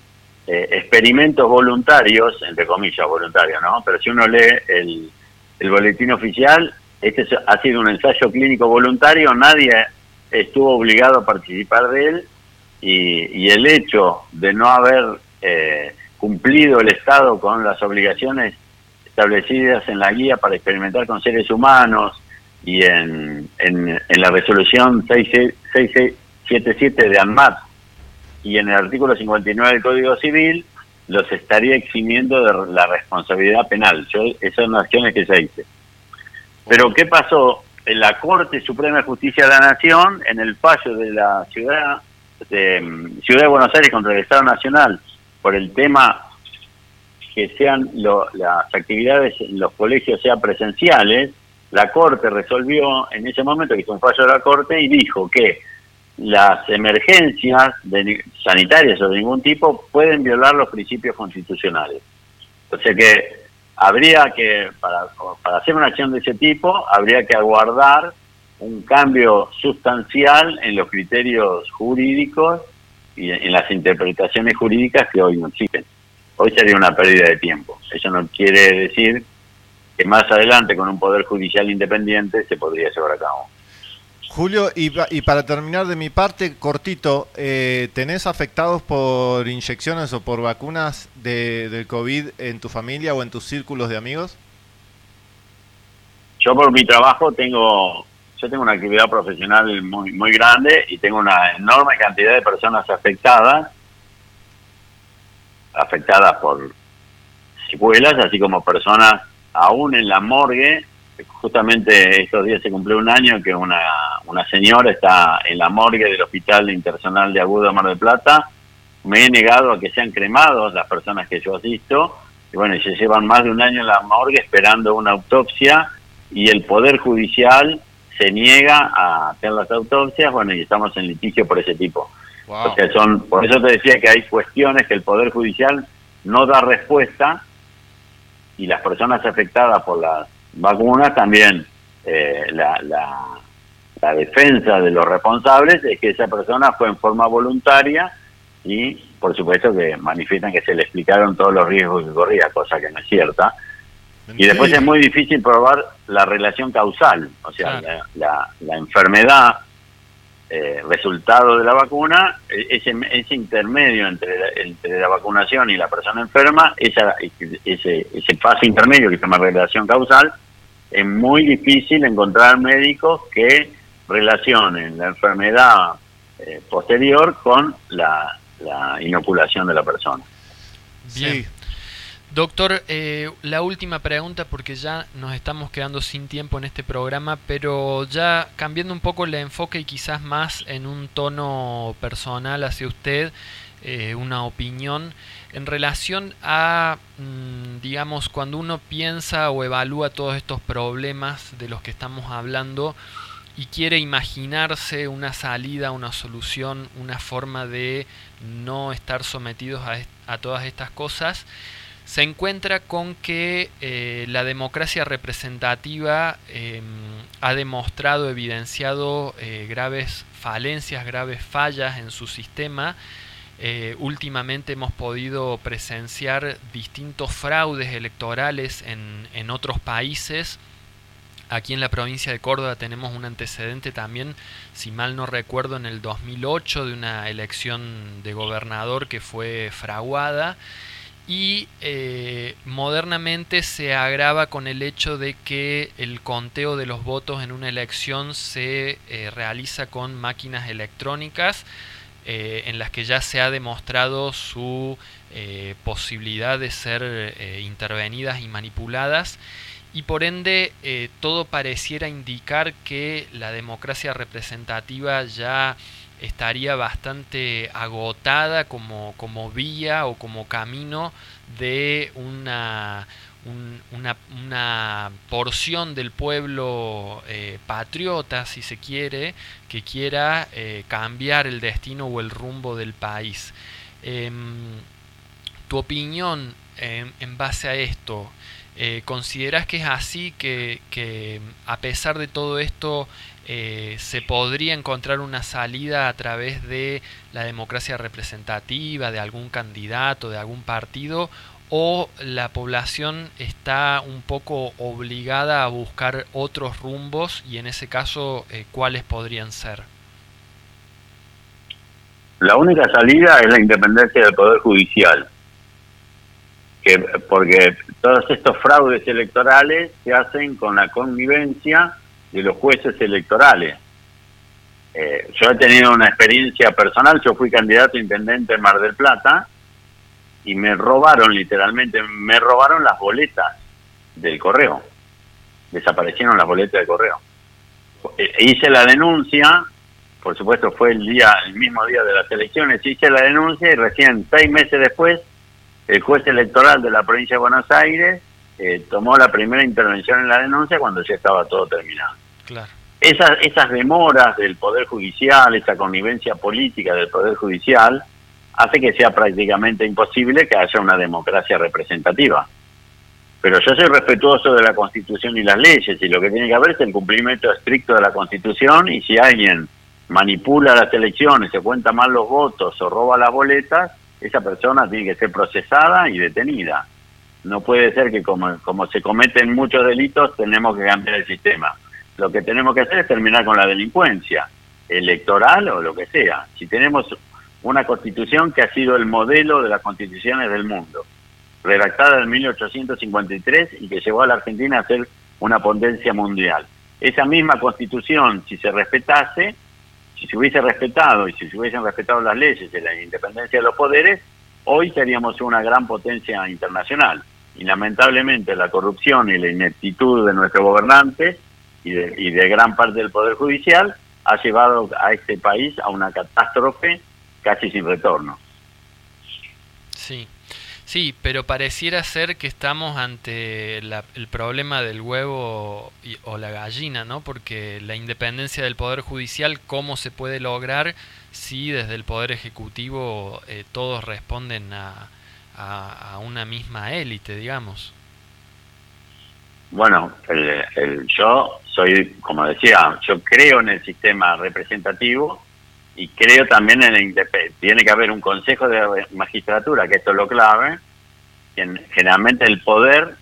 eh, experimentos voluntarios, entre comillas voluntarios, ¿no? Pero si uno lee el, el boletín oficial, este es- ha sido un ensayo clínico voluntario, nadie estuvo obligado a participar de él y, y el hecho de no haber eh, cumplido el Estado con las obligaciones establecidas en la guía para experimentar con seres humanos y en, en, en la resolución 6677 de ANMAT y en el artículo 59 del Código Civil, los estaría eximiendo de la responsabilidad penal. Yo, esas son acciones que se hice. Pero ¿qué pasó? En la Corte Suprema de Justicia de la Nación, en el fallo de la ciudad de, mm, ciudad de Buenos Aires contra el Estado Nacional por el tema que sean lo- las actividades en los colegios sean presenciales, la Corte resolvió en ese momento, que hizo un fallo de la Corte, y dijo que las emergencias sanitarias o de ningún tipo pueden violar los principios constitucionales. O sea que habría que, para, para hacer una acción de ese tipo, habría que aguardar un cambio sustancial en los criterios jurídicos y en las interpretaciones jurídicas que hoy no existen. Hoy sería una pérdida de tiempo. Eso no quiere decir que más adelante con un poder judicial independiente se podría llevar a cabo. Julio, y, y para terminar de mi parte, cortito, eh, ¿tenés afectados por inyecciones o por vacunas de, del COVID en tu familia o en tus círculos de amigos? Yo por mi trabajo tengo, yo tengo una actividad profesional muy muy grande y tengo una enorme cantidad de personas afectadas, afectadas por secuelas, así como personas aún en la morgue. Justamente estos días se cumplió un año que una, una señora está en la morgue del Hospital Internacional de Agudo de Mar del Plata. Me he negado a que sean cremados las personas que yo asisto y bueno, se llevan más de un año en la morgue esperando una autopsia y el Poder Judicial se niega a hacer las autopsias, bueno, y estamos en litigio por ese tipo. O sea, son, por eso te decía que hay cuestiones que el Poder Judicial no da respuesta y las personas afectadas por las vacunas también, eh, la, la, la defensa de los responsables es que esa persona fue en forma voluntaria y por supuesto que manifiestan que se le explicaron todos los riesgos que corría, cosa que no es cierta. Y después es muy difícil probar la relación causal, o sea, la, la, la enfermedad, eh, resultado de la vacuna, e- ese, ese intermedio entre la, entre la vacunación y la persona enferma, esa, ese, ese paso intermedio que se llama relación causal, es muy difícil encontrar médicos que relacionen la enfermedad eh, posterior con la, la inoculación de la persona. Bien. Doctor, eh, la última pregunta porque ya nos estamos quedando sin tiempo en este programa, pero ya cambiando un poco el enfoque y quizás más en un tono personal hacia usted, eh, una opinión en relación a, mm, digamos, cuando uno piensa o evalúa todos estos problemas de los que estamos hablando y quiere imaginarse una salida, una solución, una forma de no estar sometidos a, a todas estas cosas, se encuentra con que eh, la democracia representativa eh, ha demostrado, evidenciado eh, graves falencias, graves fallas en su sistema. Eh, últimamente hemos podido presenciar distintos fraudes electorales en, en otros países. Aquí en la provincia de Córdoba tenemos un antecedente también, si mal no recuerdo, en el 2008 de una elección de gobernador que fue fraguada y eh, modernamente se agrava con el hecho de que el conteo de los votos en una elección se eh, realiza con máquinas electrónicas eh, en las que ya se ha demostrado su posibilidad de ser intervenidas y manipuladas. Y por ende todo pareciera indicar que la democracia representativa ya estaría bastante agotada como, como vía o como camino de una, un- una, una porción del pueblo eh, patriota, si se quiere, que quiera eh, cambiar el destino o el rumbo del país. Em, tu opinión en, en base a esto, eh, ¿consideras que es así, que, que a pesar de todo esto eh, se podría encontrar una salida a través de la democracia representativa, de algún candidato, de algún partido, o la población está un poco obligada a buscar otros rumbos y en ese caso, eh, ¿cuáles podrían ser? La única salida es la independencia del Poder Judicial. Que, porque todos estos fraudes electorales se hacen con la connivencia de los jueces electorales. Eh, yo he tenido una experiencia personal, yo fui candidato a intendente en Mar del Plata y me robaron literalmente, me robaron las boletas del correo. Desaparecieron las boletas del correo. Eh, hice la denuncia, por supuesto fue el día, el mismo día de las elecciones, hice la denuncia y recién seis meses después el juez electoral de la provincia de Buenos Aires eh, tomó la primera intervención en la denuncia cuando ya estaba todo terminado. Esas, esas demoras del Poder Judicial, esa connivencia política del Poder Judicial, hace que sea prácticamente imposible que haya una democracia representativa. Pero yo soy respetuoso de la Constitución y las leyes, y lo que tiene que haber es el cumplimiento estricto de la Constitución, y si alguien manipula las elecciones, se cuenta mal los votos o roba las boletas, esa persona tiene que ser procesada y detenida. No puede ser que como, como se cometen muchos delitos, tenemos que cambiar el sistema. Lo que tenemos que hacer es terminar con la delincuencia, electoral o lo que sea. Si tenemos una constitución que ha sido el modelo de las constituciones del mundo, redactada en 1853 y que llevó a la Argentina a ser una potencia mundial. Esa misma constitución, si se respetase, si se hubiese respetado y si se hubiesen respetado las leyes y la independencia de los poderes, hoy seríamos una gran potencia internacional. Y lamentablemente la corrupción y la ineptitud de nuestros gobernantes y de, y de gran parte del Poder Judicial ha llevado a este país a una catástrofe casi sin retorno. Sí. Sí, pero pareciera ser que estamos ante la- el problema del huevo y- o la gallina, ¿no? Porque la independencia del Poder Judicial, ¿cómo se puede lograr si desde el Poder Ejecutivo eh, todos responden a, a- a una misma élite, digamos? Bueno, el- el- yo soy, como decía, yo creo en el sistema representativo y creo también en independencia. Tiene que haber un consejo de magistratura, que esto es lo clave. Generalmente el poder,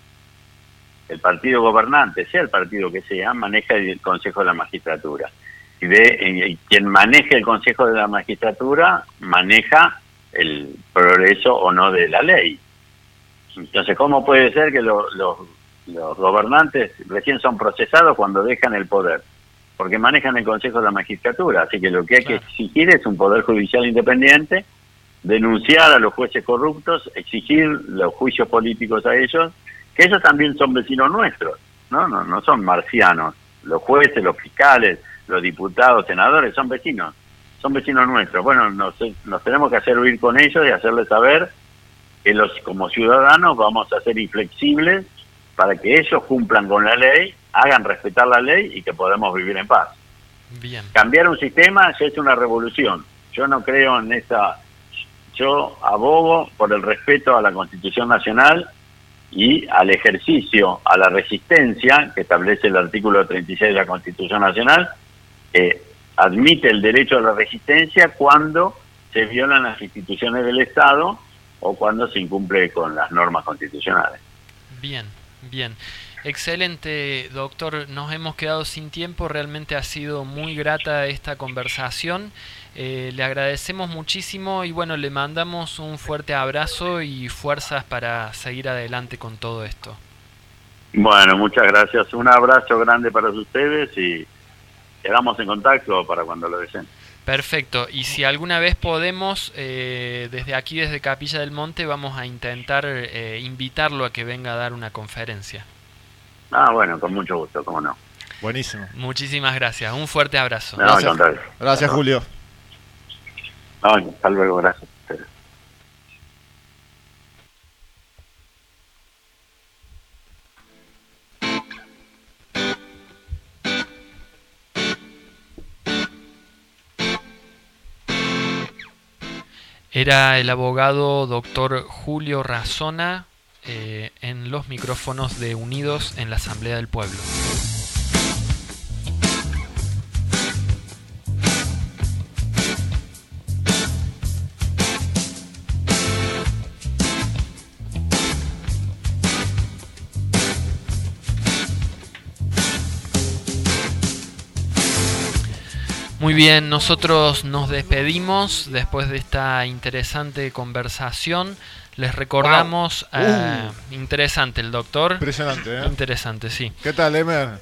el partido gobernante, sea el partido que sea, maneja el consejo de la magistratura. Y, de, y quien maneje el consejo de la magistratura maneja el progreso o no de la ley. Entonces, ¿cómo puede ser que lo- los, los gobernantes recién son procesados cuando dejan el poder? Porque manejan el Consejo de la Magistratura. Así que lo que hay que exigir es un poder judicial independiente, denunciar a los jueces corruptos, exigir los juicios políticos a ellos, que ellos también son vecinos nuestros, ¿no? No, no son marcianos. Los jueces, los fiscales, los diputados, senadores son vecinos, son vecinos nuestros. Bueno, nos, nos tenemos que hacer oír con ellos y hacerles saber que los como ciudadanos vamos a ser inflexibles para que ellos cumplan con la ley, hagan respetar la ley y que podamos vivir en paz. Bien. Cambiar un sistema ya es una revolución. Yo no creo en esa... Yo abogo por el respeto a la Constitución Nacional y al ejercicio, a la resistencia que establece el artículo 36 de la Constitución Nacional, que admite el derecho a la resistencia cuando se violan las instituciones del Estado o cuando se incumple con las normas constitucionales. Bien, bien. Excelente, doctor. Nos hemos quedado sin tiempo. Realmente ha sido muy grata esta conversación. Eh, le agradecemos muchísimo y bueno, le mandamos un fuerte abrazo y fuerzas para seguir adelante con todo esto. Bueno, muchas gracias. Un abrazo grande para ustedes y quedamos en contacto para cuando lo deseen. Perfecto. Y si alguna vez podemos, eh, desde aquí, desde Capilla del Monte, vamos a intentar eh, invitarlo a que venga a dar una conferencia. Ah, bueno, con mucho gusto, cómo no. Buenísimo. Muchísimas gracias. Un fuerte abrazo. No. Gracias, Julio. No, hasta luego, gracias. Era el abogado doctor Julio Razona eh, en los micrófonos de Unidos en la Asamblea del Pueblo. Muy bien, nosotros nos despedimos después de esta interesante conversación. Les recordamos, Wow. eh, interesante el doctor. Impresionante, ¿eh? Interesante, sí. ¿Qué tal, Emer?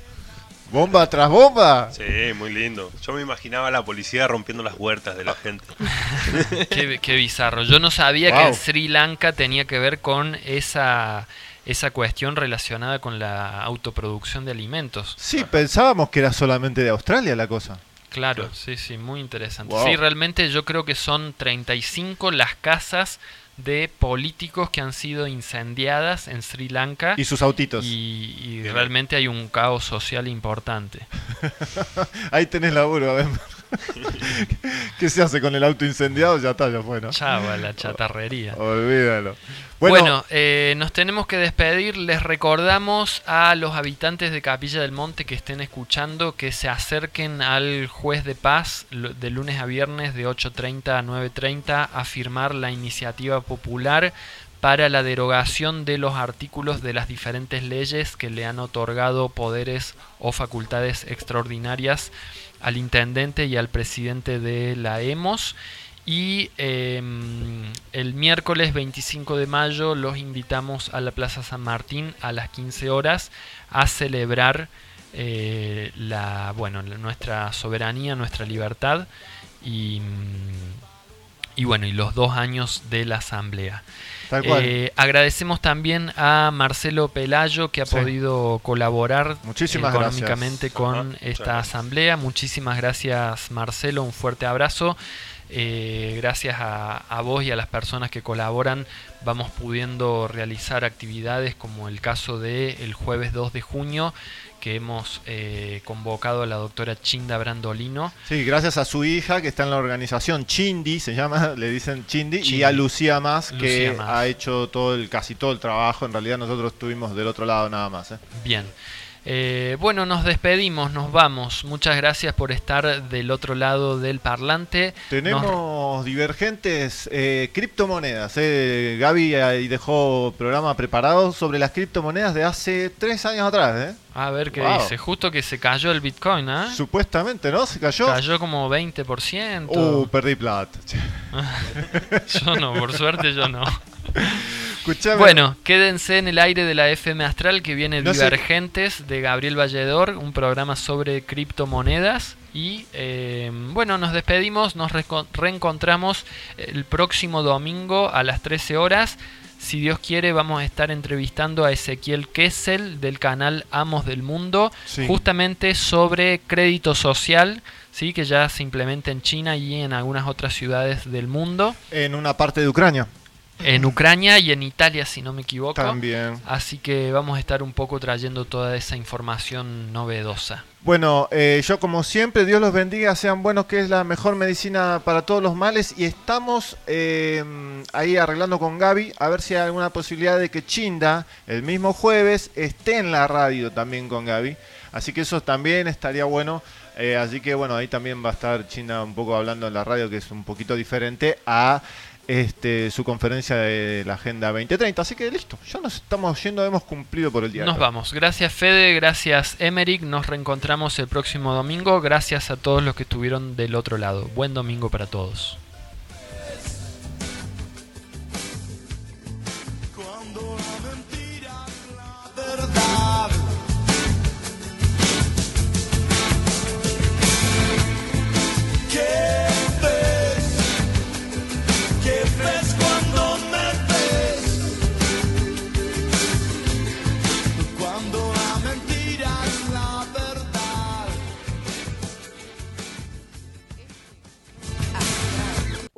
¿Bomba tras bomba? Sí, muy lindo. Yo me imaginaba a la policía rompiendo las huertas de la gente. Qué, qué bizarro. Yo no sabía que Wow. en Sri Lanka tenía que ver con esa, esa cuestión relacionada con la autoproducción de alimentos. Sí, pensábamos que era solamente de Australia la cosa. Claro, sí, sí, muy interesante. Wow. Sí, realmente yo creo que son 35 las casas de políticos que han sido incendiadas en Sri Lanka. Y sus autitos. Y, y realmente hay un caos social importante. Ahí tenés laburo, a ver. ¿Qué se hace con el auto incendiado? Ya está, ya fue, ¿no? Chau a la chatarrería. Olvídalo. Bueno, Bueno, eh, nos tenemos que despedir. Les recordamos a los habitantes de Capilla del Monte que estén escuchando que se acerquen al juez de paz de lunes a viernes de 8.30 a 9.30 a firmar la iniciativa popular para la derogación de los artículos de las diferentes leyes que le han otorgado poderes o facultades extraordinarias al intendente y al presidente de la EMOS. Y eh, el miércoles 25 de mayo los invitamos a la Plaza San Martín a las 15 horas a celebrar eh, la, bueno, nuestra soberanía, nuestra libertad y, y bueno, y los dos años de la Asamblea. Tal cual. Eh, agradecemos también a Marcelo Pelayo que ha Sí. podido colaborar Muchísimas económicamente gracias. con Ajá, esta gracias. asamblea. Muchísimas gracias Marcelo, un fuerte abrazo. eh, gracias a, a, vos y a las personas que colaboran vamos pudiendo realizar actividades como el caso de el jueves 2 de junio que hemos eh, convocado a la doctora Chinda Brandolino. Sí, gracias a su hija que está en la organización Chindi, se llama, le dicen Chindi, Chindi. y a Lucía Más Lucía que ha hecho todo el, casi todo el trabajo. En realidad nosotros estuvimos del otro lado nada más. ¿eh? Bien. Eh, bueno, nos despedimos, nos vamos. Muchas gracias por estar del otro lado del parlante. Tenemos nos... divergentes eh, criptomonedas. Eh. Gaby ahí dejó programa preparado sobre las criptomonedas de hace tres años atrás. ¿eh? A ver qué wow. dice. Justo que se cayó el Bitcoin, ¿eh? Supuestamente, ¿no? Se cayó. Cayó como 20%. Uh, perdí plata. yo no, por suerte yo no. Escuchame. Bueno, quédense en el aire de la FM Astral que viene no Divergentes sé. de Gabriel Valledor, un programa sobre criptomonedas. Y eh, bueno, nos despedimos, nos re reencontramos el próximo domingo a las 13 horas. Si Dios quiere, vamos a estar entrevistando a Ezequiel Kessel del canal Amos del Mundo, sí. justamente sobre crédito social. Sí, que ya se implementa en China y en algunas otras ciudades del mundo. En una parte de Ucrania en Ucrania y en Italia, si no me equivoco. También. Así que vamos a estar un poco trayendo toda esa información novedosa. Bueno, eh, yo como siempre, Dios los bendiga, sean buenos, que es la mejor medicina para todos los males. Y estamos eh, ahí arreglando con Gaby a ver si hay alguna posibilidad de que Chinda el mismo jueves esté en la radio también con Gaby. Así que eso también estaría bueno. Eh, así que bueno, ahí también va a estar Chinda un poco hablando en la radio, que es un poquito diferente a este, su conferencia de la Agenda 2030. Así que listo, ya nos estamos yendo, hemos cumplido por el día. Nos vamos. Gracias Fede, gracias Emerick. Nos reencontramos el próximo domingo. Gracias a todos los que estuvieron del otro lado. Buen domingo para todos. Cuando la mentira la verdad.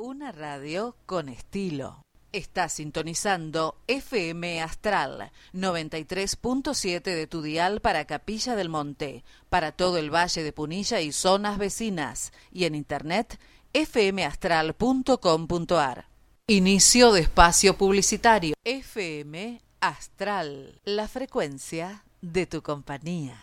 Una radio con estilo. Está sintonizando FM Astral 93.7 de tu dial para Capilla del Monte, para todo el Valle de Punilla y zonas vecinas, y en internet fmastral.com.ar. Inicio de espacio publicitario. FM Astral, la frecuencia de tu compañía.